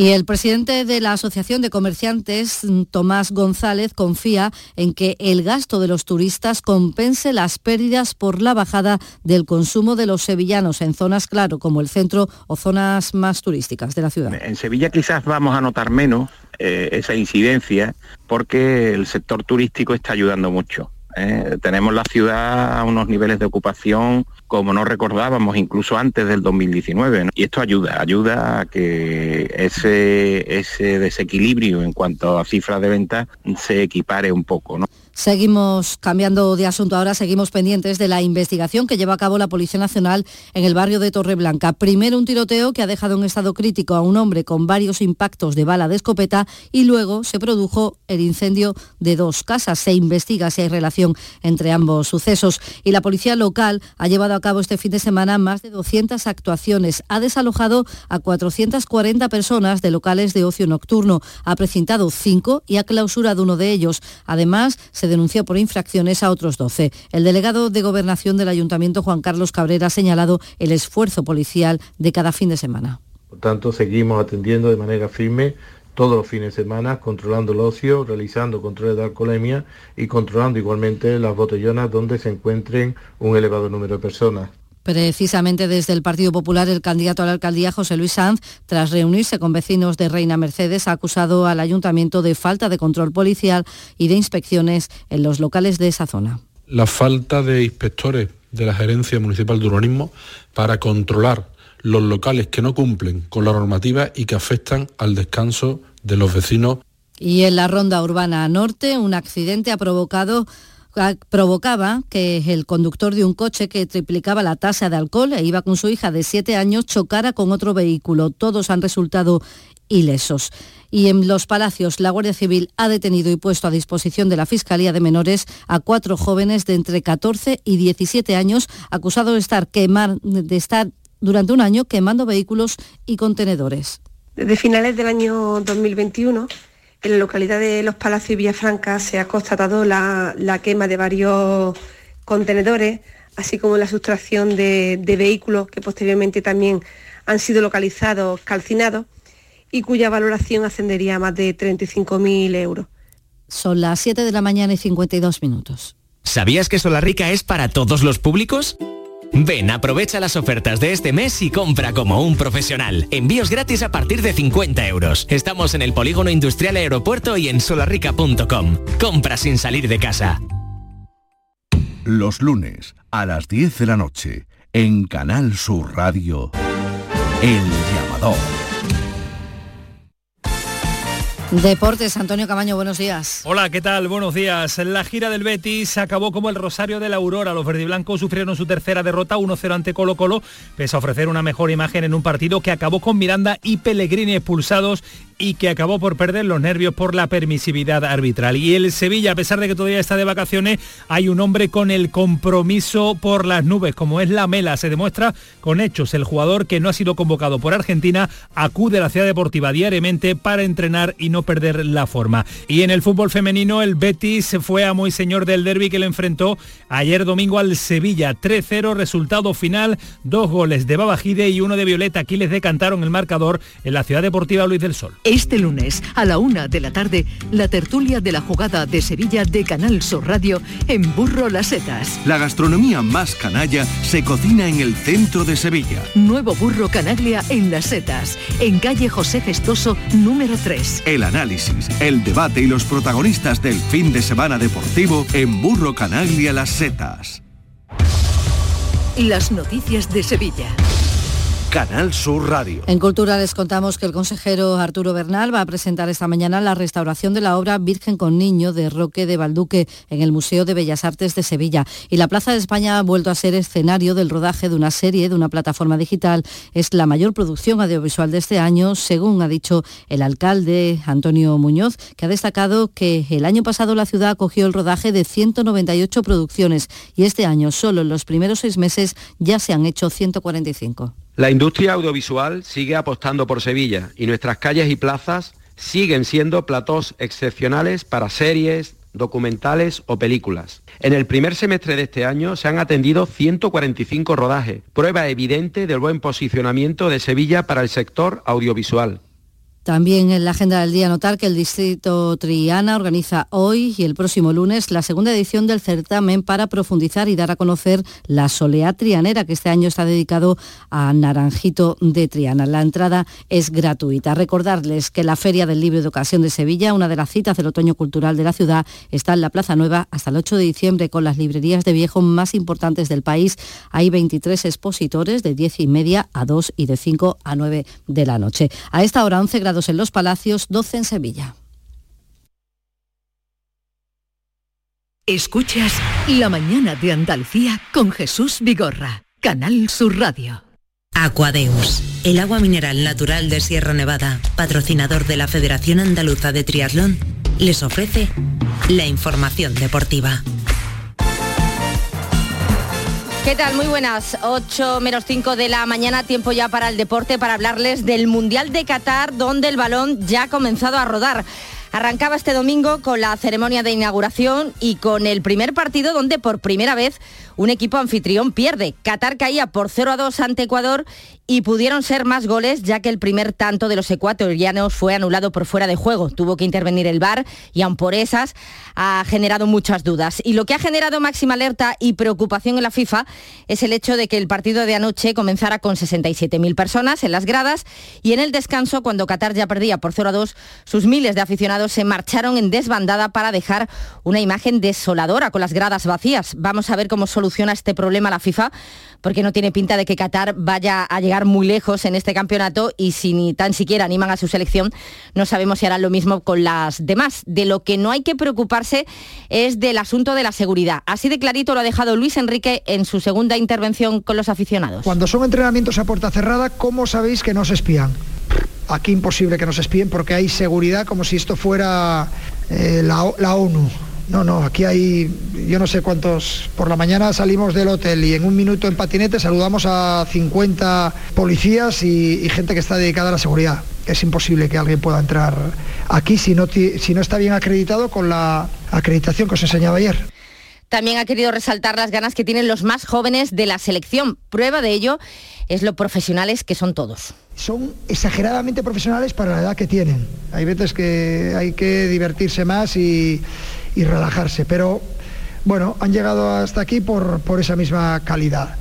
Y el presidente de la Asociación de Comerciantes, Tomás González, confía en que el gasto de los turistas compense las pérdidas por la bajada del consumo de los sevillanos en zonas, claro, como el centro o zonas más turísticas de la ciudad. En Sevilla quizás vamos a notar menos eh, esa incidencia porque el sector turístico está ayudando mucho. ¿eh? Tenemos la ciudad a unos niveles de ocupación como no recordábamos incluso antes del 2019. Y esto ayuda, ayuda a que ese, ese desequilibrio en cuanto a cifras de venta se equipare un poco. ¿no? Seguimos cambiando de asunto ahora, seguimos pendientes de la investigación que lleva a cabo la Policía Nacional en el barrio de Torreblanca. Primero un tiroteo que ha dejado en estado crítico a un hombre con varios impactos de bala de escopeta y luego se produjo el incendio de dos casas. Se investiga si hay relación entre ambos sucesos y la policía local ha llevado a cabo este fin de semana más de 200 actuaciones. Ha desalojado a 440 personas de locales de ocio nocturno. Ha precintado cinco y ha clausurado uno de ellos. Además, se denunció por infracciones a otros 12. El delegado de Gobernación del Ayuntamiento, Juan Carlos Cabrera, ha señalado el esfuerzo policial de cada fin de semana. Por tanto, seguimos atendiendo de manera firme todos los fines de semana, controlando el ocio, realizando controles de alcoholemia y controlando igualmente las botellonas donde se encuentren un elevado número de personas. Precisamente desde el Partido Popular, el candidato a la alcaldía, José Luis Sanz, tras reunirse con vecinos de Reina Mercedes, ha acusado al ayuntamiento de falta de control policial y de inspecciones en los locales de esa zona. La falta de inspectores de la Gerencia Municipal de Urbanismo para controlar los locales que no cumplen con la normativa y que afectan al descanso de los vecinos. Y en la ronda urbana norte, un accidente ha provocado provocaba que el conductor de un coche que triplicaba la tasa de alcohol e iba con su hija de siete años chocara con otro vehículo. Todos han resultado ilesos. Y en Los Palacios, la Guardia Civil ha detenido y puesto a disposición de la Fiscalía de Menores a cuatro jóvenes de entre 14 y 17 años acusados de estar, quemar, de estar durante un año quemando vehículos y contenedores. Desde finales del año 2021 en la localidad de Los Palacios y Villafranca se ha constatado la, quema de varios contenedores, así como la sustracción de, vehículos que posteriormente también han sido localizados calcinados y cuya valoración ascendería a más de 35.000 euros. Son las 7 de la mañana y 52 minutos. ¿Sabías que Rica es para todos los públicos? Ven, aprovecha las ofertas de este mes y compra como un profesional. Envíos gratis a partir de 50 euros. Estamos en el Polígono Industrial Aeropuerto y en solarrica.com. Compra sin salir de casa. Los lunes a las 10 de la noche, en Canal Sur Radio, El Llamador. Deportes, Antonio Camaño, buenos días. Hola, ¿qué tal? Buenos días. La gira del Betis acabó como el Rosario de la Aurora. Los verdiblancos sufrieron su tercera derrota 1-0 ante Colo Colo, pese a ofrecer una mejor imagen en un partido que acabó con Miranda y Pellegrini expulsados y que acabó por perder los nervios por la permisividad arbitral. Y el Sevilla, a pesar de que todavía está de vacaciones, hay un hombre con el compromiso por las nubes, como es la Mela. Se demuestra con hechos. El jugador que no ha sido convocado por Argentina acude a la ciudad deportiva diariamente para entrenar y no perder la forma. Y en el fútbol femenino, el Betis fue a muy señor del derby que le enfrentó ayer domingo al Sevilla. 3-0, resultado final, dos goles de Babajide y uno de Violeta. Aquí les decantaron el marcador en la ciudad deportiva Luis del Sol. Este lunes, a la una de la tarde, la tertulia de la jugada de Sevilla de Canal Sur Radio en Burro Las Setas. La gastronomía más canalla se cocina en el centro de Sevilla. Nuevo Burro Canaglia en Las Setas, en calle José Gestoso, número 3. El análisis, el debate y los protagonistas del fin de semana deportivo en Burro Canaglia Las Setas. Las noticias de Sevilla. Canal Sur Radio. En Cultura les contamos que el consejero Arturo Bernal va a presentar esta mañana la restauración de la obra Virgen con Niño de Roque de Balduque en el Museo de Bellas Artes de Sevilla. Y la Plaza de España ha vuelto a ser escenario del rodaje de una serie de una plataforma digital. Es la mayor producción audiovisual de este año, según ha dicho el alcalde Antonio Muñoz, que ha destacado que el año pasado la ciudad acogió el rodaje de 198 producciones y este año solo en los primeros seis meses ya se han hecho 145. La industria audiovisual sigue apostando por Sevilla y nuestras calles y plazas siguen siendo platós excepcionales para series, documentales o películas. En el primer semestre de este año se han atendido 145 rodajes, prueba evidente del buen posicionamiento de Sevilla para el sector audiovisual. También en la agenda del día notar que el Distrito Triana organiza hoy y el próximo lunes la segunda edición del certamen para profundizar y dar a conocer la soleá trianera que este año está dedicado a Naranjito de Triana. La entrada es gratuita. Recordarles que la Feria del Libro de Ocasión de Sevilla, una de las citas del otoño cultural de la ciudad, está en la Plaza Nueva hasta el 8 de diciembre con las librerías de viejo más importantes del país. Hay 23 expositores de 10 y media a 2 y de 5 a 9 de la noche. A esta hora 11 grados en Los Palacios, 12 en Sevilla. Escuchas La mañana de Andalucía con Jesús Vigorra, Canal Sur Radio. Aquadeus, el agua mineral natural de Sierra Nevada, patrocinador de la Federación Andaluza de Triatlón, les ofrece la información deportiva. ¿Qué tal? Muy buenas. 8 menos 5 de la mañana, tiempo ya para el deporte, para hablarles del Mundial de Qatar, donde el balón ya ha comenzado a rodar. Arrancaba este domingo con la ceremonia de inauguración y con el primer partido donde por primera vez un equipo anfitrión pierde. Qatar caía por 0 a 2 ante Ecuador y pudieron ser más goles ya que el primer tanto de los ecuatorianos fue anulado por fuera de juego. Tuvo que intervenir el VAR y aun por esas ha generado muchas dudas. Y lo que ha generado máxima alerta y preocupación en la FIFA es el hecho de que el partido de anoche comenzara con 67.000 personas en las gradas y en el descanso, cuando Qatar ya perdía por 0 a 2, sus miles de aficionados se marcharon en desbandada para dejar una imagen desoladora con las gradas vacías. Vamos a ver cómo soluciona este problema la FIFA porque no tiene pinta de que Qatar vaya a llegar muy lejos en este campeonato y si ni tan siquiera animan a su selección, no sabemos si harán lo mismo con las demás. De lo que no hay que preocuparse es del asunto de la seguridad. Así de clarito lo ha dejado Luis Enrique en su segunda intervención con los aficionados. Cuando son entrenamientos a puerta cerrada, ¿cómo sabéis que no se espían? Aquí imposible que nos espíen porque hay seguridad como si esto fuera eh, la ONU. No, no, aquí hay, yo no sé cuántos, por la mañana salimos del hotel y en un minuto en patinete saludamos a 50 policías y, y gente que está dedicada a la seguridad. Es imposible que alguien pueda entrar aquí si no, si no está bien acreditado con la acreditación que os enseñaba ayer. También ha querido resaltar las ganas que tienen los más jóvenes de la selección. Prueba de ello es lo profesionales que son todos. Son exageradamente profesionales para la edad que tienen. Hay veces que hay que divertirse más y, y relajarse, pero bueno, han llegado hasta aquí por, por esa misma calidad.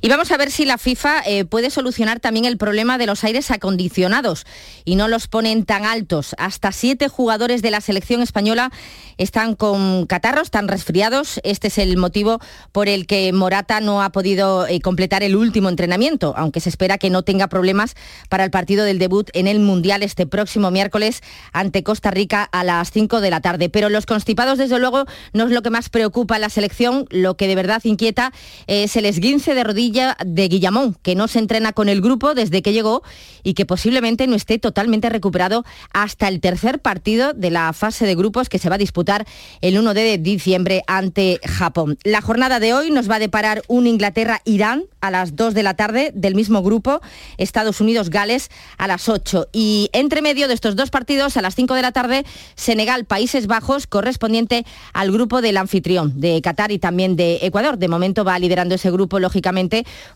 Y vamos a ver si la FIFA eh, puede solucionar también el problema de los aires acondicionados y no los ponen tan altos. Hasta siete jugadores de la selección española están con catarros, están resfriados. Este es el motivo por el que Morata no ha podido eh, completar el último entrenamiento, aunque se espera que no tenga problemas para el partido del debut en el Mundial este próximo miércoles ante Costa Rica a las 5 de la tarde. Pero los constipados, desde luego, no es lo que más preocupa a la selección. Lo que de verdad inquieta es el esguince de rodilla de Guillamón, que no se entrena con el grupo desde que llegó y que posiblemente no esté totalmente recuperado hasta el tercer partido de la fase de grupos que se va a disputar el 1 de diciembre ante Japón. La jornada de hoy nos va a deparar un Inglaterra-Irán a las 2 de la tarde del mismo grupo, Estados Unidos-Gales a las 8. Y entre medio de estos dos partidos, a las 5 de la tarde, Senegal-Países Bajos, correspondiente al grupo del anfitrión de Qatar y también de Ecuador. De momento va liderando ese grupo, lógicamente,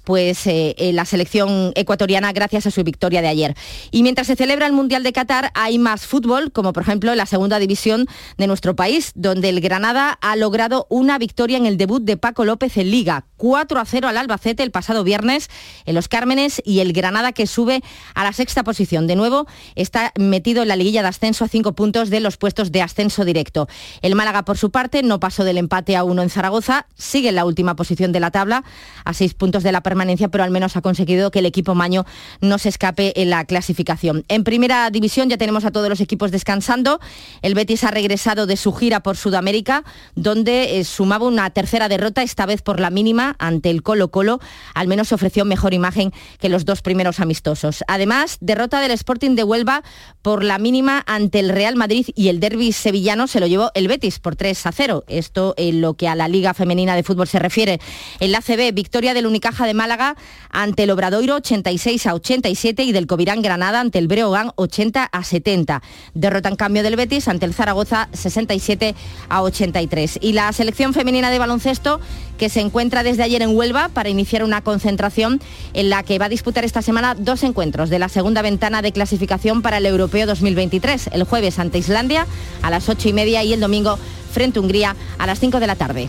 pues eh, eh, la selección ecuatoriana gracias a su victoria de ayer. Y mientras se celebra el Mundial de Qatar, hay más fútbol, como por ejemplo la segunda división de nuestro país, donde el Granada ha logrado una victoria en el debut de Paco López en Liga. 4 a 0 al Albacete el pasado viernes en Los Cármenes y el Granada que sube a la sexta posición. De nuevo está metido en la liguilla de ascenso a cinco puntos de los puestos de ascenso directo. El Málaga, por su parte, no pasó del empate a uno en Zaragoza, sigue en la última posición de la tabla, a seis puntos de la permanencia, pero al menos ha conseguido que el equipo maño no se escape en la clasificación. En primera división ya tenemos a todos los equipos descansando. El Betis ha regresado de su gira por Sudamérica, donde eh, sumaba una tercera derrota, esta vez por la mínima, ante el Colo Colo. Al menos ofreció mejor imagen que los dos primeros amistosos. Además, derrota del Sporting de Huelva por la mínima ante el Real Madrid y el derby sevillano se lo llevó el Betis por 3 a 0. Esto en lo que a la Liga Femenina de Fútbol se refiere. En la CB, victoria del Unicaja de Málaga ante el Obradoiro 86 a 87 y del Covirán Granada ante el Breogán 80 a 70. Derrota en cambio del Betis ante el Zaragoza 67 a 83. Y la selección femenina de baloncesto que se encuentra desde ayer en Huelva para iniciar una concentración en la que va a disputar esta semana dos encuentros de la segunda ventana de clasificación para el Europeo 2023. El jueves ante Islandia a las 8 y media y el domingo frente a Hungría a las 5 de la tarde.